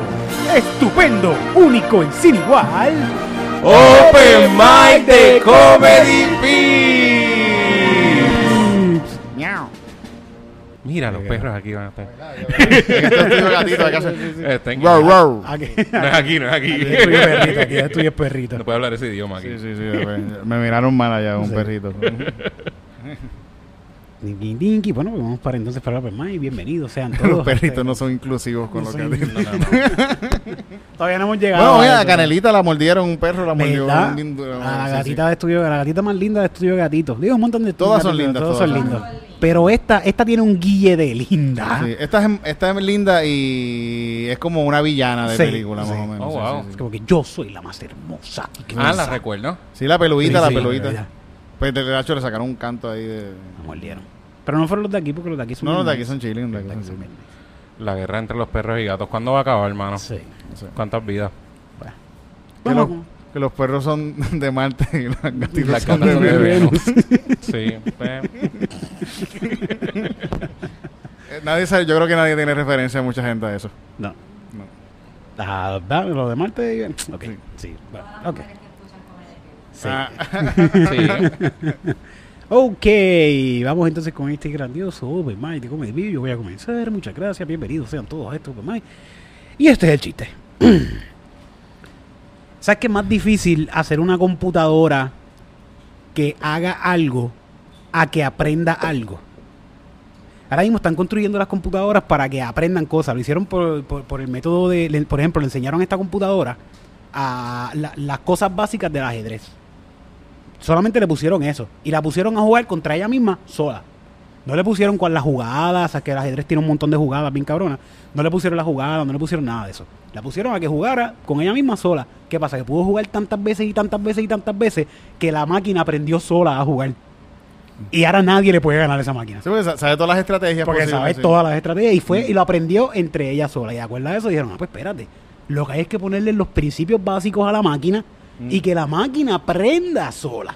estupendo, único y sin igual. Open Mic de Comedy Pips. Mira, los perros aquí van a estar. Estén- Roar, roar. Aquí, No es aquí, no es aquí. aquí es tuyo perrito, aquí es tuyo perrito. No puede hablar ese idioma aquí. Sí, sí, sí. me- miraron mal allá, un perrito. Dinky, dinky. Bueno, pues vamos para entonces para Open Mic. Bienvenidos sean todos. Los perritos no son inclusivos con No lo que No, no, no. Todavía no hemos llegado. Bueno, oye, a. Canelita la mordieron un perro, la mordió un lindo. la sí, gatita de estudio, la gatita más linda de estudio de gatitos. Digo un montón de Todas son lindas, todas son lindos. Pero esta, esta tiene un guille de linda. sí. Esta, es, esta es linda y es como una villana de Sí, película, sí. más o menos. Oh, sí, wow. sí, Es como que yo soy la más hermosa. Ah, la recuerdo. Sí, la peludita, Sí, la verdad. Pues de hecho le sacaron un canto ahí de. La mordieron. Pero no fueron los de aquí, porque los de aquí son No, los de aquí son chilling, los de Los aquí de son aquí chilling. son La guerra entre los perros y gatos. ¿Cuándo va a acabar, hermano? Sí. Sí. ¿Cuántas vidas? Bueno. Que, los, que los perros son de Marte y las gatitas Las son de Venus. Venus. Sí. pues, Eh, Nadie sabe, yo creo que nadie tiene referencia a mucha gente a eso. No. No. Ah, lo de Marte. Ok, Sí. sí. bueno, ok. Ah, Sí. Ok, vamos entonces con este grandioso Open Mic de Comedy. Yo voy a comenzar. Muchas gracias, bienvenidos sean todos a este Open. Y este es el chiste. ¿Sabes qué es más difícil hacer una computadora que haga algo a que aprenda algo? Ahora mismo están construyendo las computadoras para que aprendan cosas. Lo hicieron por, el método de, por ejemplo, le enseñaron a esta computadora a la- las cosas básicas del ajedrez. Solamente le pusieron eso. Y la pusieron a jugar contra ella misma sola. No le pusieron con las jugadas, sea, que el ajedrez tiene un montón de jugadas bien cabronas. No le pusieron las jugadas, no le pusieron nada de eso. La pusieron a que jugara con ella misma sola. ¿Qué pasa? Que pudo jugar tantas veces y tantas veces y tantas veces que la máquina aprendió sola a jugar. Y ahora nadie le puede ganar a esa máquina. sí, porque sa- sabe todas las estrategias Porque posibles, sabe sí. todas las estrategias y fue y lo aprendió entre ellas sola. Y de acuerdo a eso dijeron, ah, pues espérate. Lo que hay es que ponerle los principios básicos a la máquina y que la máquina aprenda sola.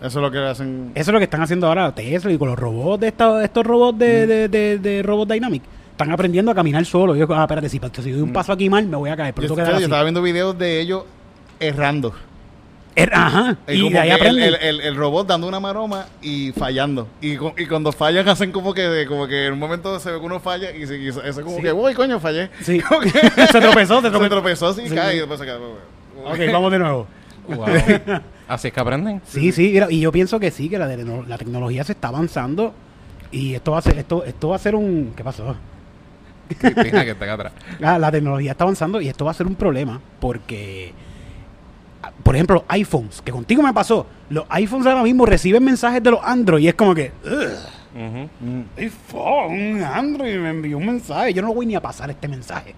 Eso es lo que hacen. Eso es lo que están haciendo ahora Tesla y con los robots de esta- estos robots de, de, de, de Robot Dynamic. Están aprendiendo a caminar solos. Yo, ah, espérate, si, si doy un paso aquí mal, me voy a caer. Pero Yo, yo así. estaba viendo videos de ellos errando. Er- Ajá. Y como de ahí aprenden. el, el- el robot dando una maroma y fallando. Y, y cuando fallan hacen como que de- como que en un momento se ve que uno falla y, se, y eso eso como Sí. que, uy, coño, fallé. Sí. Que- se tropezó, se se tropezó. tropezó así y Sí, cae sí. y después se cae. Ok, vamos de nuevo. Wow. Así es que aprenden. Sí, sí, mira, y yo pienso que sí, que la, de- la tecnología se está avanzando y esto va a ser, esto, esto va a ser un, ¿qué pasó? Fija que está acá atrás. Ah, la tecnología está avanzando y esto va a ser un problema porque, por ejemplo, los iPhones, que contigo me pasó, los iPhones ahora mismo reciben mensajes de los Android y es como que, "Ugh, Ujú. iPhone, Android me envió un mensaje, yo no voy ni a pasar este mensaje.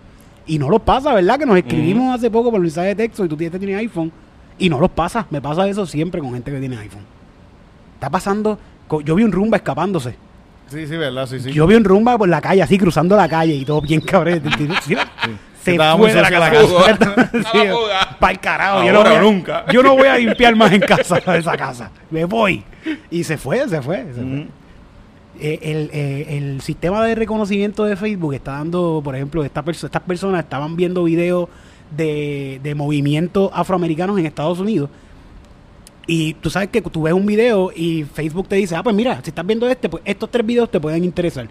Y no los pasa, ¿verdad? Que nos escribimos hace poco por mensaje de texto y tú tienes, tienes iPhone y no los pasa. Me pasa eso siempre con gente que tiene iPhone. Está pasando, yo vi un rumba escapándose. Sí, sí, verdad, sí, sí. Yo vi un rumba por la calle, así cruzando la calle y todo bien cabrón. Sí, Se Estaba fue muy de la casa. Sí. Para el carajo. Yo no, voy a, nunca. yo no voy a limpiar más en casa de esa casa. Me voy. Y se fue, se fue. se fue. Mm. Eh, el, eh, el sistema de reconocimiento de Facebook está dando, por ejemplo, esta perso- estas personas estaban viendo videos de, de movimientos afroamericanos en Estados Unidos. Y tú sabes que tú ves un video y Facebook te dice, ah, pues mira, si estás viendo este, pues estos tres videos te pueden interesar.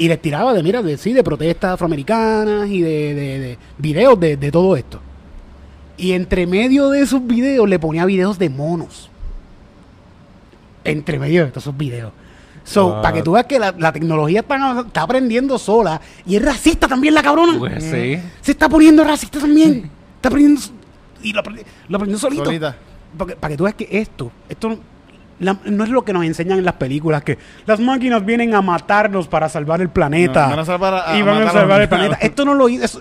Y les tiraba de, mira, de, sí, de protestas afroamericanas y de, de- de videos de, de todo esto. Y entre medio de esos videos le ponía videos de monos. Entre medio de todos esos videos. So, para que tú veas que la, la tecnología está, está aprendiendo sola. Y es racista también la cabrona. Pues sí. Se está poniendo racista también. Está aprendiendo. Y lo, aprendió solito. Solita. Para que tú veas que esto, esto no, la- no es lo que nos enseñan en las películas, que las máquinas vienen a matarnos para salvar el planeta. No, van a salvar a- a y van a salvar el planeta. Esto no lo hizo.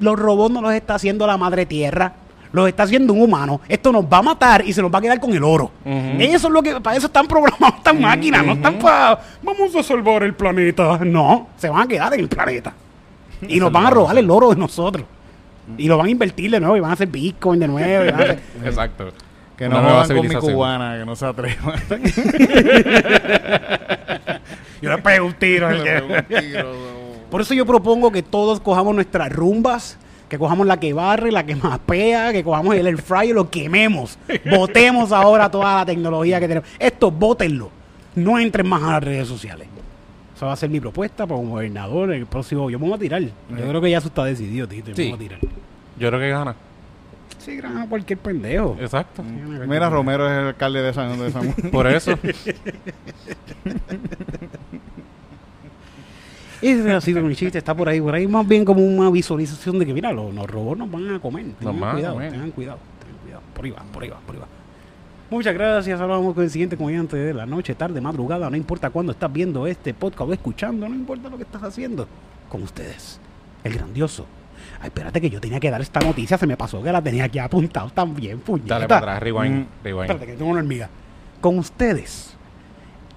los robots no los está haciendo la madre tierra. Los está haciendo un humano. Esto nos va a matar y se nos va a quedar con el oro. Ujú. Eso es lo que. Para eso están programadas estas máquinas. No están para. Vamos a salvar el planeta. No. Se van a quedar en el planeta. Y nos van a robar el oro de nosotros. Y lo van a invertir de nuevo. Y van a hacer Bitcoin de nuevo. y van a hacer- Exacto. Que no jodan con mi cubana, que no se atrevan. Yo le pego un tiro. al que- Por eso yo propongo que todos cojamos nuestras rumbas, que cojamos la que barre, la que mapea, que cojamos el air fryer, lo quememos. Votemos ahora toda la tecnología que tenemos. Esto, votenlo. No entren más a las redes sociales. Esa va a ser mi propuesta como gobernador. El próximo, yo me voy a tirar. Yo creo que ya eso está decidido, Tito. Yo Sí. me voy a tirar. Yo creo que gana. Sí, gran cualquier pendejo. Exacto. Mira, Romero es el alcalde de San, de San Por eso. Ese ha sido mi chiste, está por ahí, por ahí más bien como una visualización de que, mira, los, los robots nos van a comer. Tengan cuidado, comer. tengan cuidado, tengan cuidado. Por ahí va, por ahí va, por ahí va. Muchas gracias, ahora vamos con el siguiente comediante de la noche, tarde, madrugada, no importa cuándo estás viendo este podcast o escuchando, no importa lo que estás haciendo, con ustedes, el grandioso. Ay, espérate que yo tenía que dar esta noticia, se me pasó que la tenía aquí apuntado también, puñeta. Dale para atrás, rewind. Mm. rewind. Espérate que tengo una hormiga. Con ustedes,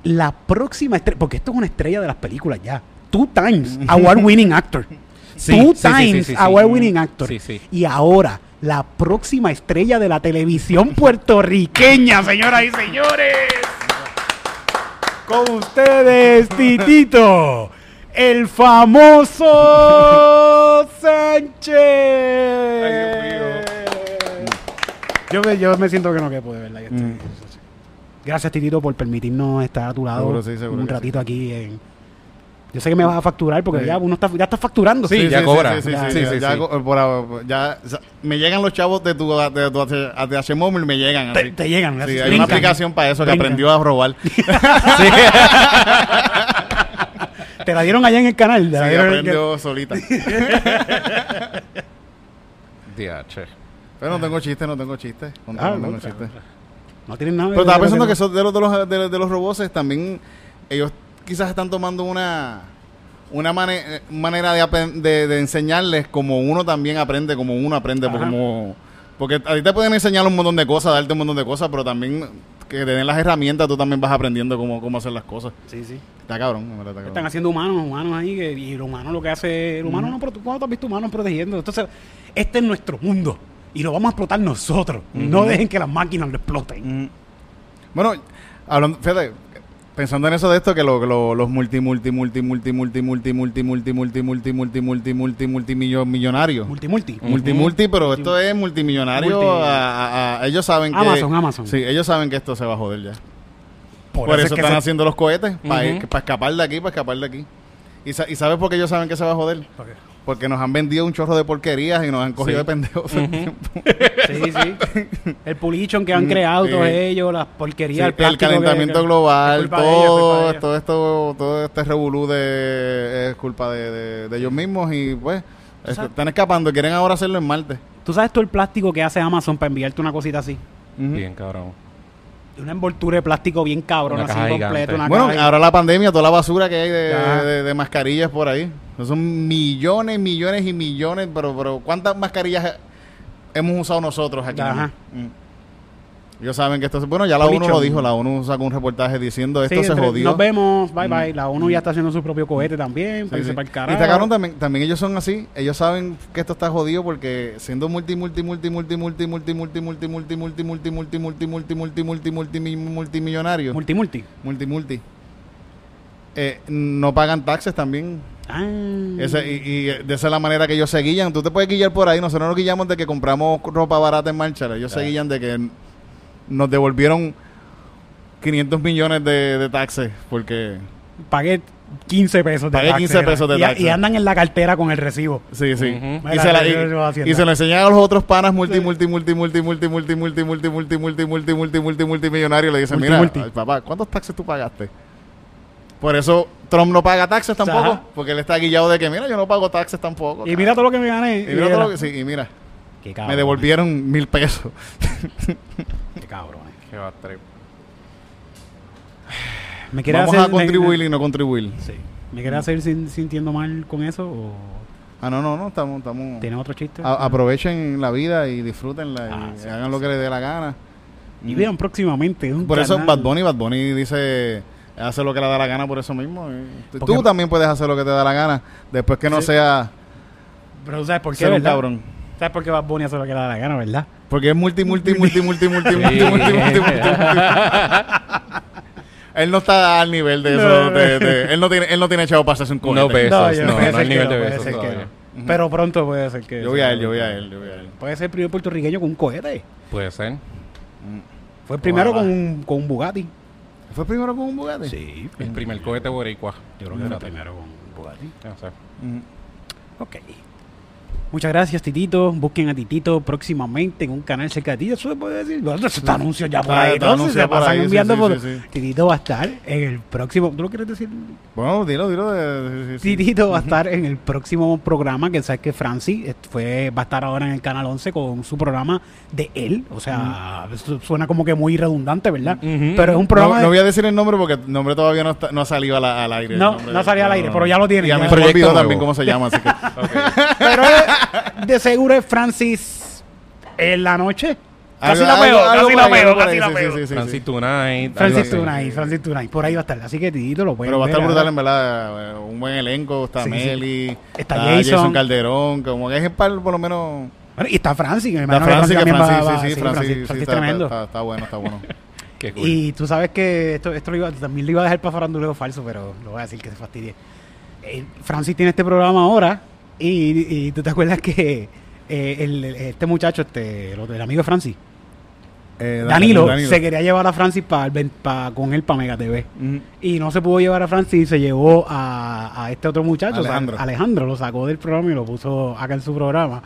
la próxima estrella, porque esto es una estrella de las películas ya. Two times award winning actor. Sí, Two sí, times sí, award winning actor. Sí, sí. Y ahora, la próxima estrella de la televisión puertorriqueña, señoras y señores. Con ustedes, Titito, el famoso Sánchez. Ay, Dios mío. yo, me, yo me siento que no quepo, de verdad. yo estoy- Mm. Gracias, Titito, por permitirnos estar a tu lado Seguro, sí, seguro un ratito aquí. En... Yo sé que me vas a facturar porque Sí. ya uno está, ya está facturando. Sí, ya cobra. Sí, sí, Ya, sí, sí, sí, sí. me llegan los chavos de tu, de tu ATH Móvil, me llegan. Te, te llegan. Sí, hay brincan. una aplicación para eso que aprendió a robar. Te la dieron allá en el canal. te la Sí, dieron en el- aprendió solita. DH. Pero no tengo chiste, no tengo chiste. No, Ah, no tengo chiste. No tienen nada. Pero estaba pensando que eso de los, de los, de, los- de los robots también ellos quizás están tomando una una mane- eh, manera de, apen- de, de enseñarles como uno también aprende, como uno aprende, Ajá. como porque a ti te pueden enseñar un montón de cosas, darte un montón de cosas, pero también que te den las herramientas, tú también vas aprendiendo cómo, cómo hacer las cosas. Sí, sí. Está cabrón, verdad, está Están cabrón. haciendo humanos, humanos ahí, que- y el humano lo que hace, el humano no prote- ¿cuándo te has visto humanos protegiendo? Entonces, este es nuestro mundo y lo vamos a explotar nosotros. No dejen que las máquinas lo exploten. Bueno, hablando, fíjate, pensando en eso de esto, que lo- que lo- los multi, multi, multi, multi, multi, multi, multi, multi, multi, multi, multi, multi, multi, multi, millonarios. Multi, multi. Multi, multi, pero esto es multimillonario. A- ellos saben que. Amazon, Amazon. Sí, ellos saben que esto se va a joder ya. Por, es eso están haciendo los cohetes, para escapar de aquí, para escapar de aquí. ¿Y, sa- ¿Y sabes por qué ellos saben que se va a joder? Porque nos han vendido un chorro de porquerías y nos han cogido Sí. de pendejos. el Ujú. tiempo. Sí, sí. El pulichon que han Mm, creado sí. todos ellos, las porquerías, Sí, el, plástico que- calentamiento que- global, todo, ellos. todo esto, todo este revolú de, es culpa de, de- de ellos mismos y pues es- sabes? están escapando, quieren ahora hacerlo en Marte. ¿Tú sabes todo el plástico que hace Amazon para enviarte una cosita así? Bien, cabrón. Una envoltura de plástico bien cabrón, Una así caja completa. gigante. Una Bueno, caja- ahora la pandemia, toda la basura que hay de, de- de mascarillas por ahí. Son millones, millones y millones, pero, pero ¿cuántas mascarillas hemos usado nosotros aquí? Ajá. Mm. Ellos saben que esto es... Bueno, ya la ONU lo dijo, la ONU sacó un reportaje diciendo esto Sí, se entre- jodió. Nos vemos, bye bye. Mm. La ONU ya está haciendo su propio cohete también, Sí, sí. para el Y carajo. está cabrón también, también ellos son así, ellos saben que esto está jodido porque siendo multi multi multi multi multi multi multi multi multi multi multi multi multi multi multi multi multi mi- multimillonario, Multi, multi. multi multi eh, no pagan taxes también. Ah. Ese- y, y de esa es la manera que ellos se guillan. Tú te puedes guillar por ahí. Nosotros nos guillamos de que compramos ropa barata en marcha. Ellos se guillan de que nos devolvieron 500 millones de, de taxes porque Pagué 15 pesos de Pagué taxes, 15 pesos de y, taxes. y andan en la cartera con el recibo. Sí, sí. Ujú. y, Mira, se la- y- y se lo enseñan a los otros panas multi, multi, multi, multi, multi, multi, multi, multi, multi, multi, multi, multi, multi, multimillonarios. Le dicen, Multi, mira, multi. ay, papá, ¿cuántos taxes tú pagaste? Por eso Trump no paga taxes tampoco, Ajá. porque él está guillado de que, mira, yo no pago taxes tampoco. Y mira todo lo que me gané. y mira todo lo que, sí, y mira, Qué cabrón. me devolvieron mil pesos. Cabrón. Qué va a trip. ¿Me quieres Vamos hacer, a contribuir y no contribuir. Me, sí. ¿Me hacer sin- sintiendo mal con eso? ¿O Ah, no, no, no, estamos, estamos. tienes otro chiste? A- aprovechen la vida y disfrútenla Ah, y sí, hagan lo que les dé la gana. y vean próximamente. un Por eso canal. Bad Bunny, Bad Bunny dice, hace lo que le da la gana por eso mismo. Porque- Tú también puedes hacer lo que te da la gana, después que no Sí. sea Pero ¿sabes por qué? verdad? cabrón. ¿Sabes por qué Bad Bunny hace lo que le da la gana, verdad? Porque es multi, multi, multi, multi, multi, multi, multi, multi, multi, multi. Él no está al nivel de eso. No. de- de- él no tiene, él no tiene chavo para hacerse un cohete. No, besos, yo- no, puede no ser que nivel de puede besos ser que todavía. no. Pero pronto puede ser que... Yo voy a él, yo voy a él, yo voy a él. Puede ser el primer puertorriqueño con un cohete. Puede ser. Fue el primero Ojalá. con un, con un Bugatti. ¿Fue primero con un Bugatti? Sí. El primer cohete boricua. Yo creo que era primero con un Bugatti. No sé. Mm. Ok. Muchas gracias, Titito. Busquen a Titito próximamente en un canal cerca de ti. Eso se puede decir. Bueno, eso está anuncio ya por ahí. Entonces se pasan ahí, enviando sí, por... sí, sí. Titito va a estar en el próximo... ¿Tú lo quieres decir? Bueno, dilo, dilo. de- sí. Titito va a estar en el próximo programa, que sabes que Francis eh, fue, va a estar ahora en el Canal 11 con su programa de él. O sea, eso suena como que muy redundante, ¿verdad? Pero es un programa... no de- voy a decir el nombre porque el nombre todavía no, está- no ha salido al aire. No, no ha salido al aire, pero ya lo tiene, Y a mí se olvidó también cómo se llama, así que... Pero es- de seguro es Francis en la noche. Casi Algo- la pego, algo- casi la pego, casi la pego. sí, sí, sí. Francis Tonight. Francis. Tonight, Francis Tonight. Por ahí va a estar. Así que Titito lo pueden Pero va a ver estar brutal en verdad, eh, un buen elenco, está. Meli, Está Jason. Jason. Calderón, como que es el par por lo menos... Bueno, y está Francis, que me imagino Francis, que también Francis, va- va- sí, sí, sí, Francis, Francis, sí, Francis está, tremendo. Está, está bueno, está bueno. Qué cool. Y tú sabes que esto, esto lo iba- también lo iba a dejar para faranduleo falso, pero lo voy a decir que se fastidie. Eh, Francis tiene este programa ahora y, y tú te acuerdas que eh, el- este muchacho, este, el, amigo de Francis, Eh, Danilo, Danilo. se quería llevar a Francis pa, pa- con él para Mega TV. Y no se pudo llevar a Francis y se llevó a, a este otro muchacho, Alejandro. o sea, Alejandro, lo sacó del programa y lo puso acá en su programa.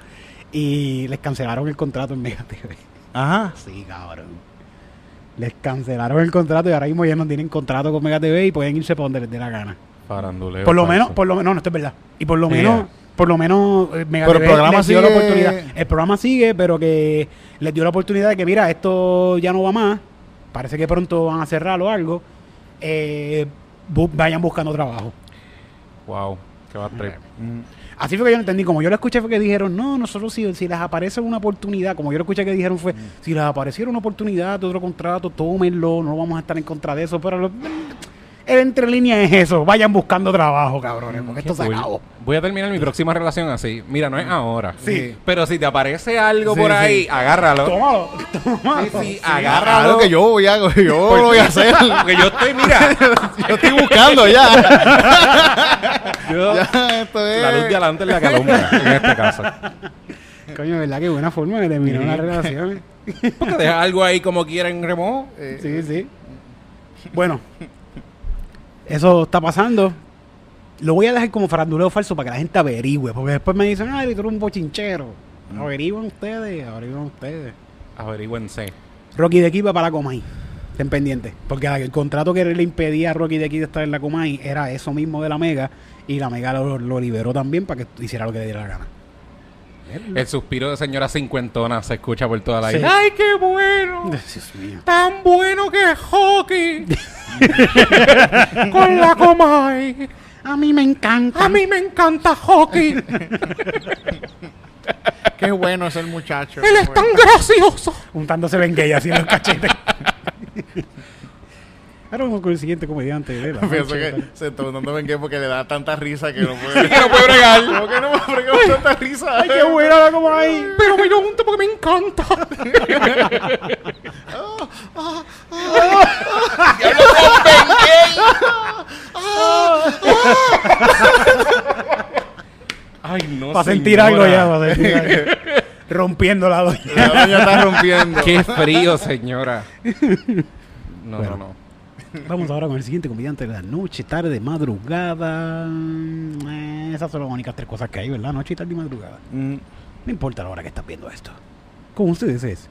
Y les cancelaron el contrato en Mega TV. Ajá. Sí, cabrón. Les cancelaron el contrato y ahora mismo ya no tienen contrato con Mega TV y pueden irse por donde les dé la gana. Faranduleo. Por lo falso. menos, por lo menos, no, no, esto es verdad. Y por lo Yeah. menos, por lo menos eh, Mega Pero el programa les dio la sigue- oportunidad. El programa sigue, pero que les dio la oportunidad de que, mira, esto ya no va más. Parece que pronto van a cerrarlo o algo. Eh, bu- vayan buscando trabajo. Wow. Qué va. Mm. Así fue que yo lo entendí. Como yo lo escuché fue que dijeron, no, nosotros si, si les aparece una oportunidad, como yo lo escuché que dijeron fue, si les apareciera una oportunidad de otro contrato, tómenlo, no vamos a estar en contra de eso, pero lo- entre líneas es eso, vayan buscando trabajo, cabrones, porque esto se Cool. acabó. Voy a terminar mi próxima relación así. Mira, no es ahora. Sí. Pero si te aparece algo Sí, por sí. ahí, agárralo. Tómalo, tómalo. Sí, sí, agárralo. que yo voy a, yo lo voy a hacer. Porque yo estoy, mira. yo estoy buscando ya. yo- ya esto es. la luz de adelante es la que alumbra, en este caso. Coño, ¿verdad? Qué buena forma de terminar una relación. Porque deja algo ahí como quiera en remojo. Eh, Sí, sí. Bueno, eso está pasando. Lo voy a dejar como faranduleo falso para que la gente averigüe, porque después me dicen, ay, tú eres un bochinchero. Averigüen ustedes, averigüen ustedes. Averigüense. Rocky de aquí va para la Comay. Estén pendientes. Porque el contrato que le impedía a Rocky de aquí de estar en la Comay era eso mismo de la Mega. Y la Mega lo, lo liberó también para que hiciera lo que le diera la gana. El suspiro de señora cincuentona se escucha por toda la Sí. isla. ¡Ay, qué bueno! Dios mío. ¡Tan bueno que es hockey! Con la Comay. A mí me encanta. A mí me encanta hockey. Qué bueno es el muchacho. Él es tan gracioso. Untándose Bengay así en los cachetes. Ahora vamos con el siguiente comediante. de la Pienso que se está dando Bengué porque le da tanta risa que no puede. Que no puede bregar. ¿Cómo que no puede bregar con tanta risa? ¡Ay, qué buena la Comay! Pero me lo junto porque me encanta. Ay, no. Para sentir algo ya, para sentir algo. Rompiendo la doña. La doña está rompiendo. Qué frío, señora. No, Bueno. no, no. Vamos ahora con el siguiente comediante de la noche, tarde, madrugada. Eh, esas son las únicas tres cosas que hay, ¿verdad? Noche, tarde y madrugada. Mm, No importa la hora que estás viendo esto. Con ustedes es.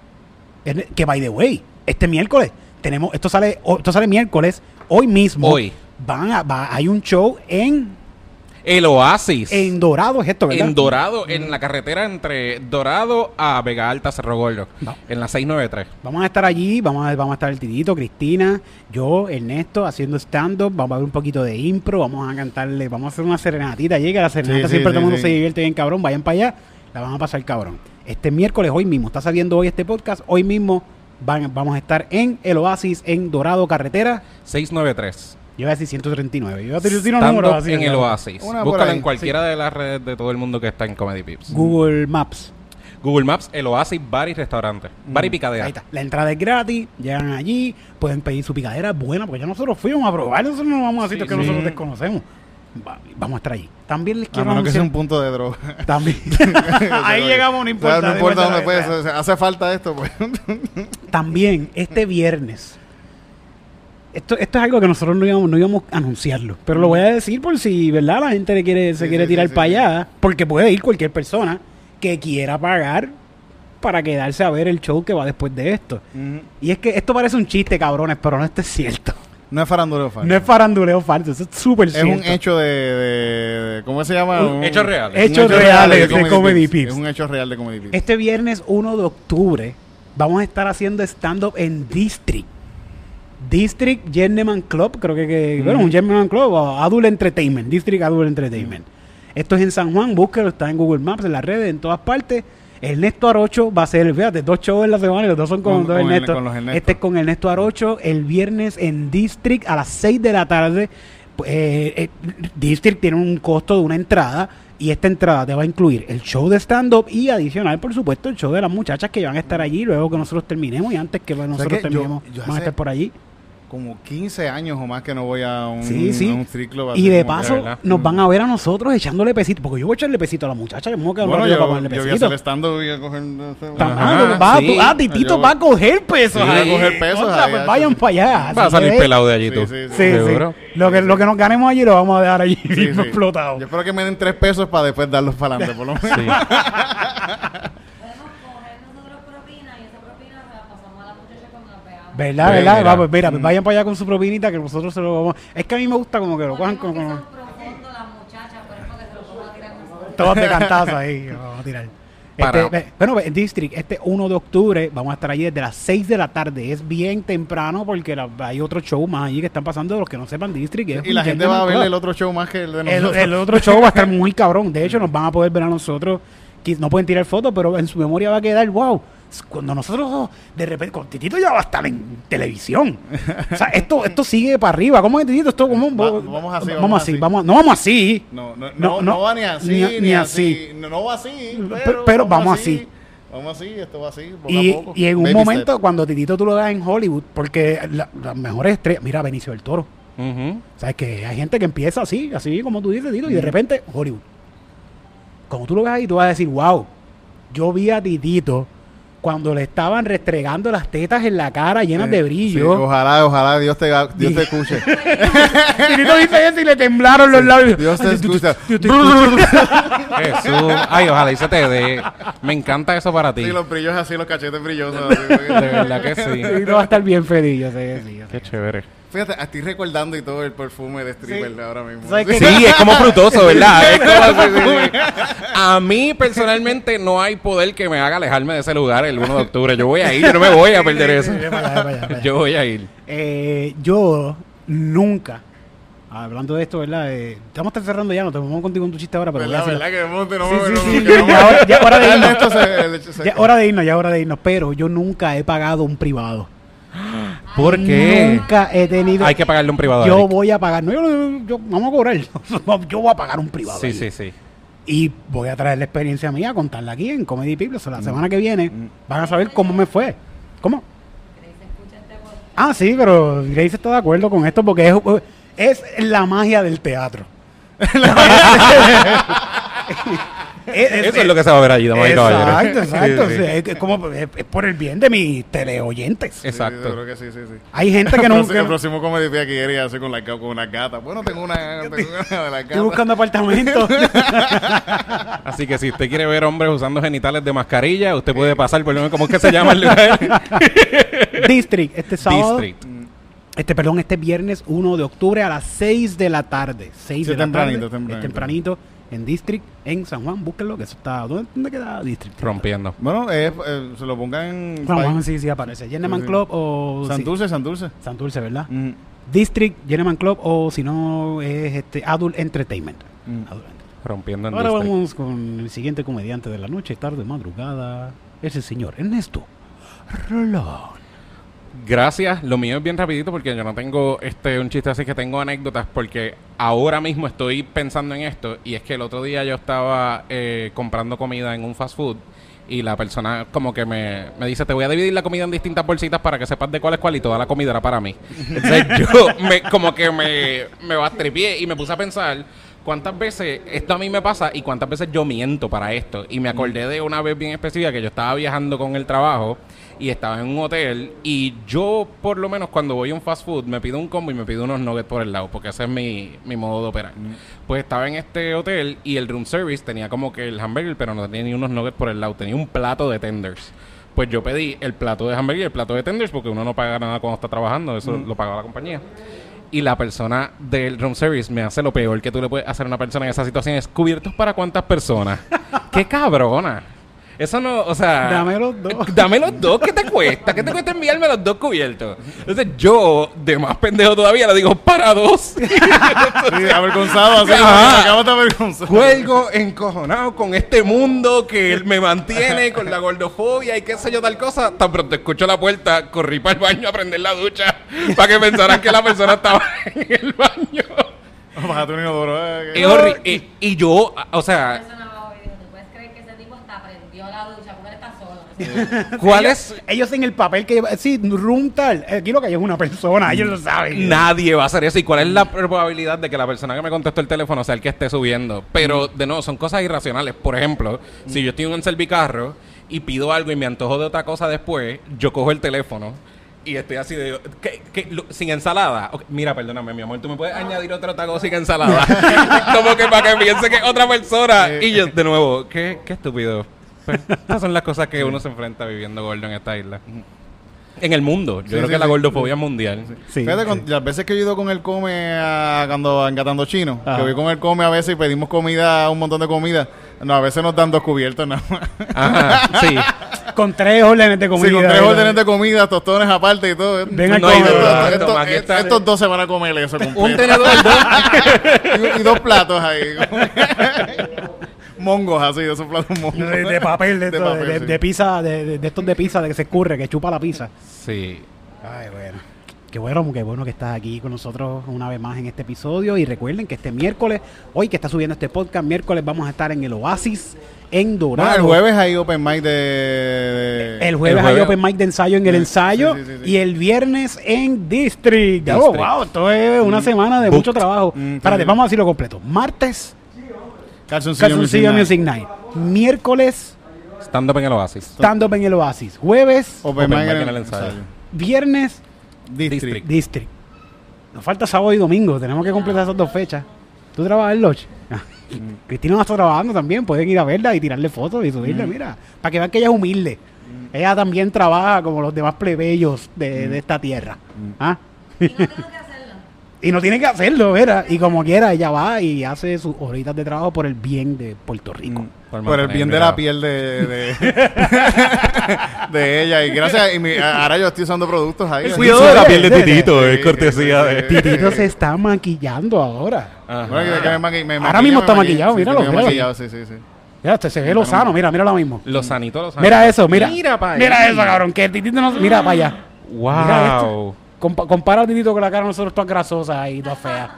Que by the way, este miércoles tenemos. Esto sale, esto sale miércoles. Hoy mismo. Hoy. Van a, va- hay un show en, El Oasis. en Dorado, es esto, ¿verdad? En Dorado, en la carretera entre Dorado a Vega Alta, Cerro Gordo. No. En la 693. Vamos a estar allí, vamos a, vamos a estar el Titito, Cristina, yo, Ernesto, haciendo stand-up, vamos a ver un poquito de impro, vamos a cantarle, vamos a hacer una serenatita que la serenata Sí, sí, siempre todo el sí, mundo sí. se divierte bien cabrón, vayan para allá, la van a pasar cabrón. Este miércoles, hoy mismo, está saliendo hoy este podcast, hoy mismo van, vamos a estar en el Oasis, en Dorado Carretera, 693. Yo voy a decir 135, yo voy a decir Stand números up así, en el. Oasis. Búscalo ahí, en cualquiera de las redes de todo el mundo que está en Comedy Pips. Google Maps. Google Maps, el Oasis Bar y Restaurante. Bar y picadera. Ahí está. La entrada es gratis, llegan allí, pueden pedir su picadera buena, porque ya nosotros fuimos a probar, nosotros no vamos a sitios Sí, que sí. nosotros desconocemos. Va- vamos a estar allí. También les A quiero menos que sea un punto de droga. También. Ahí llegamos, no O sea, importa. no importa dónde la puede verdad. ser. Hace falta esto, pues. También, este viernes. Esto, esto es algo que nosotros no íbamos, no íbamos a anunciarlo. Pero lo voy a decir por si, ¿verdad? La gente le quiere, se Sí, quiere sí, tirar sí, para sí. allá. Porque puede ir cualquier persona que quiera pagar para quedarse a ver el show que va después de esto. Y es que esto parece un chiste, cabrones, pero no esto es cierto. No es faranduleo falso. No es faranduleo falso, eso es súper Es cierto. un hecho de, de- de- ¿Cómo se llama? Un hecho real. un Hechos reales de Comedy Pips. Pips. Es un hecho real de Comedy Pips. Este viernes 1 de octubre vamos a estar haciendo stand-up en District. District Gentleman Club, creo que, que bueno, un Gentleman Club o Adult Entertainment, District Adult Entertainment. Esto es en San Juan, búsquelo, está en Google Maps, en las redes, en todas partes. Ernesto Arocho va a ser, fíjate, dos shows en la semana y los dos son con, Con- dos con el- Ernesto. con Ernesto. Este es con Ernesto Arocho el viernes en District a las 6 de la tarde. Eh, eh, District tiene un costo de una entrada y esta entrada te va a incluir el show de stand-up y adicional, por supuesto, el show de las muchachas que van a estar allí luego que nosotros terminemos y antes que nosotros que yo- terminemos yo van a estar por allí. Como 15 años o más que no voy a un, Sí, sí. a un strip club. Y de paso, nos van a ver a nosotros echándole pesito. Porque yo voy a echarle pesito a la muchacha. Yo me voy a quedar Bueno, yo, para ponerle yo voy a pesito. hacer stand-up y a coger... Ah, Ajá, va, sí. tú- ah, Titito Yo- va a coger pesos. A coger pesos ahí, pues vayan para allá. Va a salir pelado de allí Sí, tú. sí, sí. Sí, sí. Seguro. Lo que, lo que nos ganemos allí lo vamos a dejar allí Sí, sí. explotado. Yo espero que me den tres pesos para después darlos para adelante, por lo menos. Sí. Podemos coger nosotros propina y esa propina se la pasamos a la muchacha cuando la pegamos. ¿Verdad, Ve, verdad? mira. Pues vayan para allá con su propinita que nosotros se lo vamos... Es que a mí me gusta como que lo cojan como... que son profundos las muchachas, por eso que se lo vamos a tirar nosotros. Todos de cantazo ahí. Vamos a tirar. Este, bueno, en District, este 1 de octubre, vamos a estar allí desde las 6 de la tarde. Es bien temprano porque la- hay otro show más allí que están pasando de los que no sepan District. es Y la gente va a ver el otro show más que el de El, nosotros. el otro show va a estar muy cabrón. De hecho, nos van a poder ver a nosotros. No pueden tirar fotos, pero en su memoria va a quedar, wow. Cuando nosotros, de repente, con Titito ya va a estar en televisión. O sea, esto, esto sigue para arriba. ¿Cómo es, Titito? Esto, ¿cómo? Va- vamos así, Vamos, vamos así. así. Vamos, no vamos así. No, no, No, no, no, va ni así, ni- ni, ni así. No, no va así, Pero- pero, pero vamos así. Vamos así, esto va así, poco Y, a poco. y en un Baby momento, step. cuando Titito tú lo veas en Hollywood, porque la- las mejores estrellas, mira, Benicio del Toro. Ujú. ¿Sabes que Hay gente que empieza así, así como tú dices, Tito, y de repente Hollywood. Cuando tú lo ves ahí, tú vas a decir, wow, yo vi a Titito cuando le estaban restregando las tetas en la cara llenas Sí, de sí, brillo. ojalá, ojalá Dios te, Dios te escuche. Dice eso y le temblaron los labios. Dios te escucha. Jesús. Ay, ojalá y se te dé. Me encanta eso para ti. Sí, los brillos así, los cachetes brillosos. así, De verdad que sí. Titito va a estar bien feliz, yo sé, sí, yo sé. Qué chévere. Fíjate, estoy recordando y todo el perfume de stripper Sí. ahora mismo. Sí, es como frutoso, ¿verdad? Es como así, sí, sí. A mí, personalmente, no hay poder que me haga alejarme de ese lugar el 1 de octubre. Yo voy a ir, yo no me voy a perder eso. Yo voy a ir. Eh, yo nunca, hablando de esto, ¿verdad? Eh, estamos cerrando ya, no te vamos contigo con tu chiste ahora, pero ¿Verdad, verdad que monte no Sí, me sí, sí, que no me- ya hora- ya hora de irnos. Ya hora de irnos, ya hora de irnos, pero yo nunca he pagado un privado. ¿Por qué? Nunca he tenido. Hay que pagarle un privado. Yo Eric. voy a pagar, no, yo, yo- vamos a cobrar. yo voy a pagar un privado. Sí, sí, sí. Y voy a traer la experiencia mía, contarla aquí en Comedy People. O sea, Mm. la semana que viene van a saber cómo me fue. ¿Cómo? Ah, sí, pero Grace está de acuerdo con esto porque es, es la magia del teatro. Es- es- Eso es lo que se va a ver allí, damas y caballeros. Exacto, exacto. Sí, sí. O sea, es, como, por el bien de mis teleoyentes. Sí, Exacto. seguro que sí, sí, sí. Hay gente que no. próximo- el no- próximo comedy que quería hacer con, la, con una gata. Bueno, tengo una, tengo una de las Estoy gatas. buscando apartamento. Así que si usted quiere ver hombres usando genitales de mascarilla, usted puede pasar por lo ¿Cómo es que se llama el lugar? District, este sábado. District. Este, perdón, este viernes 1 de octubre a las 6 de la tarde. 6 Sí, de la tempranito, tarde. tempranito. Es tempranito en District, en San Juan. Búsquenlo, que eso está. ¿Dónde, dónde queda District? Rompiendo. Bueno, eh, eh, se lo pongan en San Juan sí, sí aparece. Gentleman Sí, sí. Club o. sí, Santurce, Santurce. Santurce, ¿verdad? Mm, District, Gentleman Club o si no es este Adult Entertainment. mm. Adult Entertainment. Rompiendo en Ahora District. vamos con el siguiente comediante de la noche, tarde, madrugada. Es el señor Ernesto Rolón. Gracias. Lo mío es bien rapidito porque yo no tengo este un chiste así que tengo anécdotas porque ahora mismo estoy pensando en esto y es que el otro día yo estaba eh, comprando comida en un fast food y la persona como que me, me dice te voy a dividir la comida en distintas bolsitas para que sepas de cuál es cuál y toda la comida era para mí. Entonces yo me, como que me, me bastripié y me puse a pensar cuántas veces esto a mí me pasa y cuántas veces yo miento para esto. Y me acordé de una vez bien específica que yo estaba viajando con el trabajo y estaba en un hotel y yo por lo menos cuando voy a un fast food me pido un combo y me pido unos nuggets por el lado porque ese es mi, mi modo de operar. Pues estaba en este hotel y el room service tenía como que el hamburger pero no tenía ni unos nuggets por el lado, tenía un plato de tenders. Pues yo pedí el plato de hamburger y el plato de tenders porque uno no paga nada cuando está trabajando, eso lo pagaba la compañía. Y la persona del room service me hace lo peor que tú le puedes hacer a una persona en esa situación es cubiertos para cuántas personas. ¡Qué cabrona! Eso no, o sea... Dame los dos. Dame los dos, ¿qué te cuesta? ¿Qué te cuesta enviarme los dos cubiertos? Entonces yo, de más pendejo todavía, le digo, para dos. Sí, avergonzado, así. Ajá. Acabo de avergonzado. Cuelgo encojonado con este mundo que me mantiene con la gordofobia y qué sé yo, tal cosa. Tan pronto escucho la puerta, corrí para el baño a prender la ducha para que pensaran que la persona estaba en el baño. Bájate un inodoro. eh, y, y yo, o sea, persona va a oír, ¿tú puedes creer que ese tipo hasta prendió la ducha porque él está solo? ¿Cuál ellos, es? Ellos en el papel que lleva- sí, room tal. Aquí lo que hay es una persona, ellos lo saben. Nadie va a hacer eso. ¿Y cuál es la probabilidad de que la persona que me contestó el teléfono sea el que esté subiendo? Pero, de nuevo, son cosas irracionales. Por ejemplo, si yo estoy en un servicarro y pido algo y me antojo de otra cosa después, yo cojo el teléfono y estoy así de... ¿qué- qué? Lo- ¿Sin ensalada? Mira, perdóname, mi amor, ¿tú me puedes añadir otra taco sin ensalada? Como que para que piense que es otra persona. Y yo, de nuevo, qué, qué estúpido. Estas son las cosas que uno se enfrenta viviendo gordo en esta isla. En el mundo. Yo Sí, creo sí, que la sí. gordofobia es mundial. Sí, Fíjate, con- sí. las veces que yo he ido con el come a, cuando engatando chino, Ajá. que voy con el come a veces y pedimos comida, un montón de comida, no, a veces nos dan dos cubiertos nada más. Ajá, sí. Con tres órdenes de comida. Sí, con tres órdenes de comida, tostones aparte y todo. Ven a No, comer. Estos- Toma, estos- aquí está. estos dos se van a comer eso completo. Un tenedor, dos. y, y dos platos ahí. Mongos así, de esos platos mongos. De, de papel, de, De papel, de, sí. de pizza, de, estos de pizza, de que se escurre, que chupa la pizza. Sí. Ay, bueno. Qué bueno, qué bueno que estás aquí con nosotros una vez más en este episodio. Y recuerden que este miércoles, hoy que está subiendo este podcast, miércoles vamos a estar en el Oasis en Dorado. Bueno, el jueves hay open mic de... de- El jueves El hay open mic de ensayo en el ensayo sí, sí, sí, sí. y el viernes en District. Oh, wow, esto es una semana de Booked. mucho trabajo. Mm, Espérate, vamos a decirlo completo. Martes, Calzoncillo, Calzoncillo Music Music Night. Night. Miércoles, Stand up en el Oasis. stand up en el Oasis. Jueves, Open, Open mic mic en en el el ensayo. ensayo. viernes, District. District. District. Nos falta sábado y domingo. Tenemos que completar esas dos fechas. ¿Tú trabajas en Lodge? Cristina no está trabajando también. Pueden ir a verla y tirarle fotos y subirle, mira. Para que vean que ella es humilde. Ella también trabaja como los demás plebeyos de, de esta tierra. ¿Ah? Y no tengo que hacerlo. Y no tiene que hacerlo, ¿verdad? Y como quiera, ella va y hace sus horitas de trabajo por el bien de Puerto Rico. Por Por el bien de la piel de, de, de ella. Y gracias. Y mi- ahora yo estoy usando productos ahí. Cuidado de la piel de Titito, Sí, es cortesía sí, de- Titito se está maquillando ahora. Ajá. Bueno, que- que me maqui- me Ahora mismo me está maquilla. maquillado, Sí, míralo, maquillado, sí, sí, sí. Mira, este se ve lozano, mira, mira lo mismo. Los sanitos, los sanitos. Mira eso, mira. Mira para Mira eso, cabrón, que el titito no... Mira para allá. Mira Wow. Compa- compara al titito con la cara de nosotros todas grasosas y todas feas.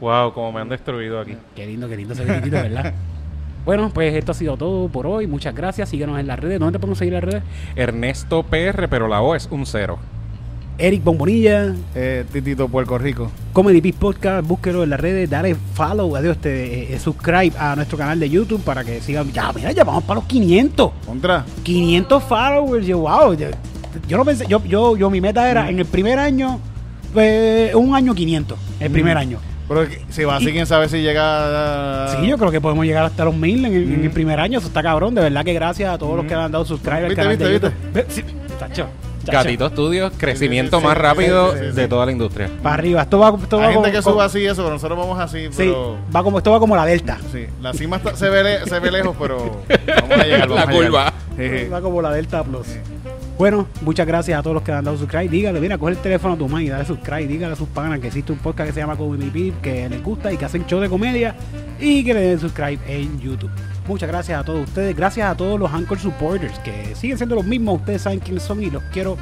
Wow, como me han destruido aquí. Qué lindo, qué lindo ese titito, ¿verdad? Bueno, pues esto ha sido todo por hoy. Muchas gracias. Síguenos en las redes. ¿Dónde te podemos seguir en las redes? Ernesto PR, pero la O es un cero. Eric Bombonilla, Eh, Titito, Puerto Rico. Comedy Beat Podcast. Búsquelo en las redes. Dale follow, adiós, este, eh, subscribe a nuestro canal de YouTube para que sigan. Ya, mira, ya vamos para los 500. Contra. 500 followers. Yo, wow. Yo, yo no pensé, yo, yo, yo, mi meta era en el primer año, eh, un año 500. El primer año. Pero si va así, quién sabe si llega a... Sí, yo creo que podemos llegar hasta los mil en el, en el primer año. Eso está cabrón. De verdad que gracias a todos los que le han dado subscribe al Viste, canal de viste, YouTube. Ve- sí, chacho, chacho. Gatito Studios, crecimiento sí, sí, más sí, rápido sí, sí, sí. de toda la industria. Para arriba. Esto va, esto va Hay gente como, que como- suba así eso, pero nosotros vamos así, Sí, pero... va como, esto va como la Delta. Sí, la cima está- se, ve le- se ve lejos, pero vamos a llegar, vamos La a llegar. curva. Sí, sí. Va como la Delta Plus. Bueno, muchas gracias a todos los que han dado subscribe. Dígale, mira, coge el teléfono a tu mãe y dale subscribe. Dígale a sus panas que existe un podcast que se llama Comedy Beat, que les gusta y que hacen show de comedia y que le den subscribe en YouTube. Muchas gracias a todos ustedes. Gracias a todos los Anchor Supporters que siguen siendo los mismos. Ustedes saben quiénes son y los quiero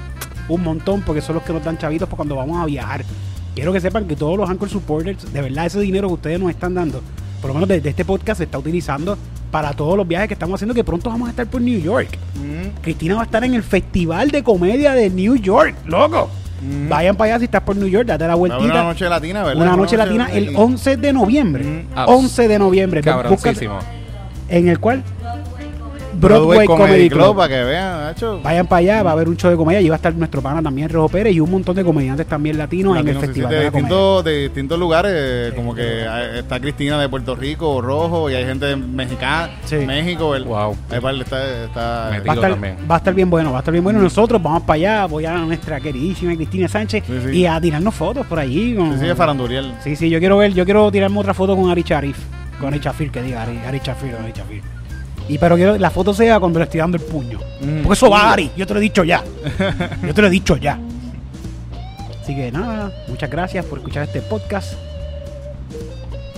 un montón porque son los que nos dan chavitos para cuando vamos a viajar. Quiero que sepan que todos los Anchor Supporters, de verdad, ese dinero que ustedes nos están dando, por lo menos desde este podcast, se está utilizando para todos los viajes que estamos haciendo, que pronto vamos a estar por New York. Mm, Cristina va a estar en el Festival de Comedia de New York, loco. Mm. Vayan para allá si estás por New York, date la vueltita. una noche latina, ¿verdad? Una noche latina el sí. 11 de noviembre. Mm. Ah, 11 de noviembre. Cabroncísimo. Búscate- ¿En el cual? Broadway, Comedy Club, Club. para que vean. Vayan para allá, va a haber un show de comedia. Y va a estar nuestro pana también, Rojo Pérez, y un montón de comediantes también latinos en el sí, Festival de, distintos, de distintos lugares, eh, como que está Cristina de Puerto Rico, Rojo, y hay gente mexicana, Sí. México, el, Wow. está, está Metido. Va a, estar, también. va a estar bien bueno, va a estar bien bueno. Nosotros vamos para allá, voy a nuestra queridísima Cristina Sánchez Sí, sí. y a tirarnos fotos por allí. con- sí, sí, es faranduriel. Sí, sí, yo quiero ver, yo quiero tirarme otra foto con Ari Sharif. Con Ari Shafir, que diga Ari, Ari Shafir, Ari Shafir. Y pero quiero la foto sea cuando le estoy dando el puño. Mm. Porque eso va, Ari. Yo te lo he dicho ya. Yo te lo he dicho ya. Así que nada, muchas gracias por escuchar este podcast.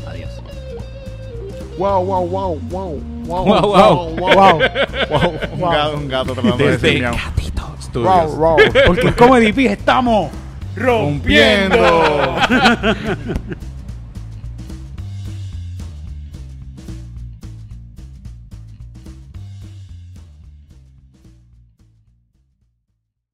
Adiós. Wow, wow, wow, wow, wow, Wow, wow. Wow. wow. Un, Wow. gato, un gato tratando de Desde decir miau. Gatito Studios. wow. Porque en Comedy estamos rompiendo. Rompiendo.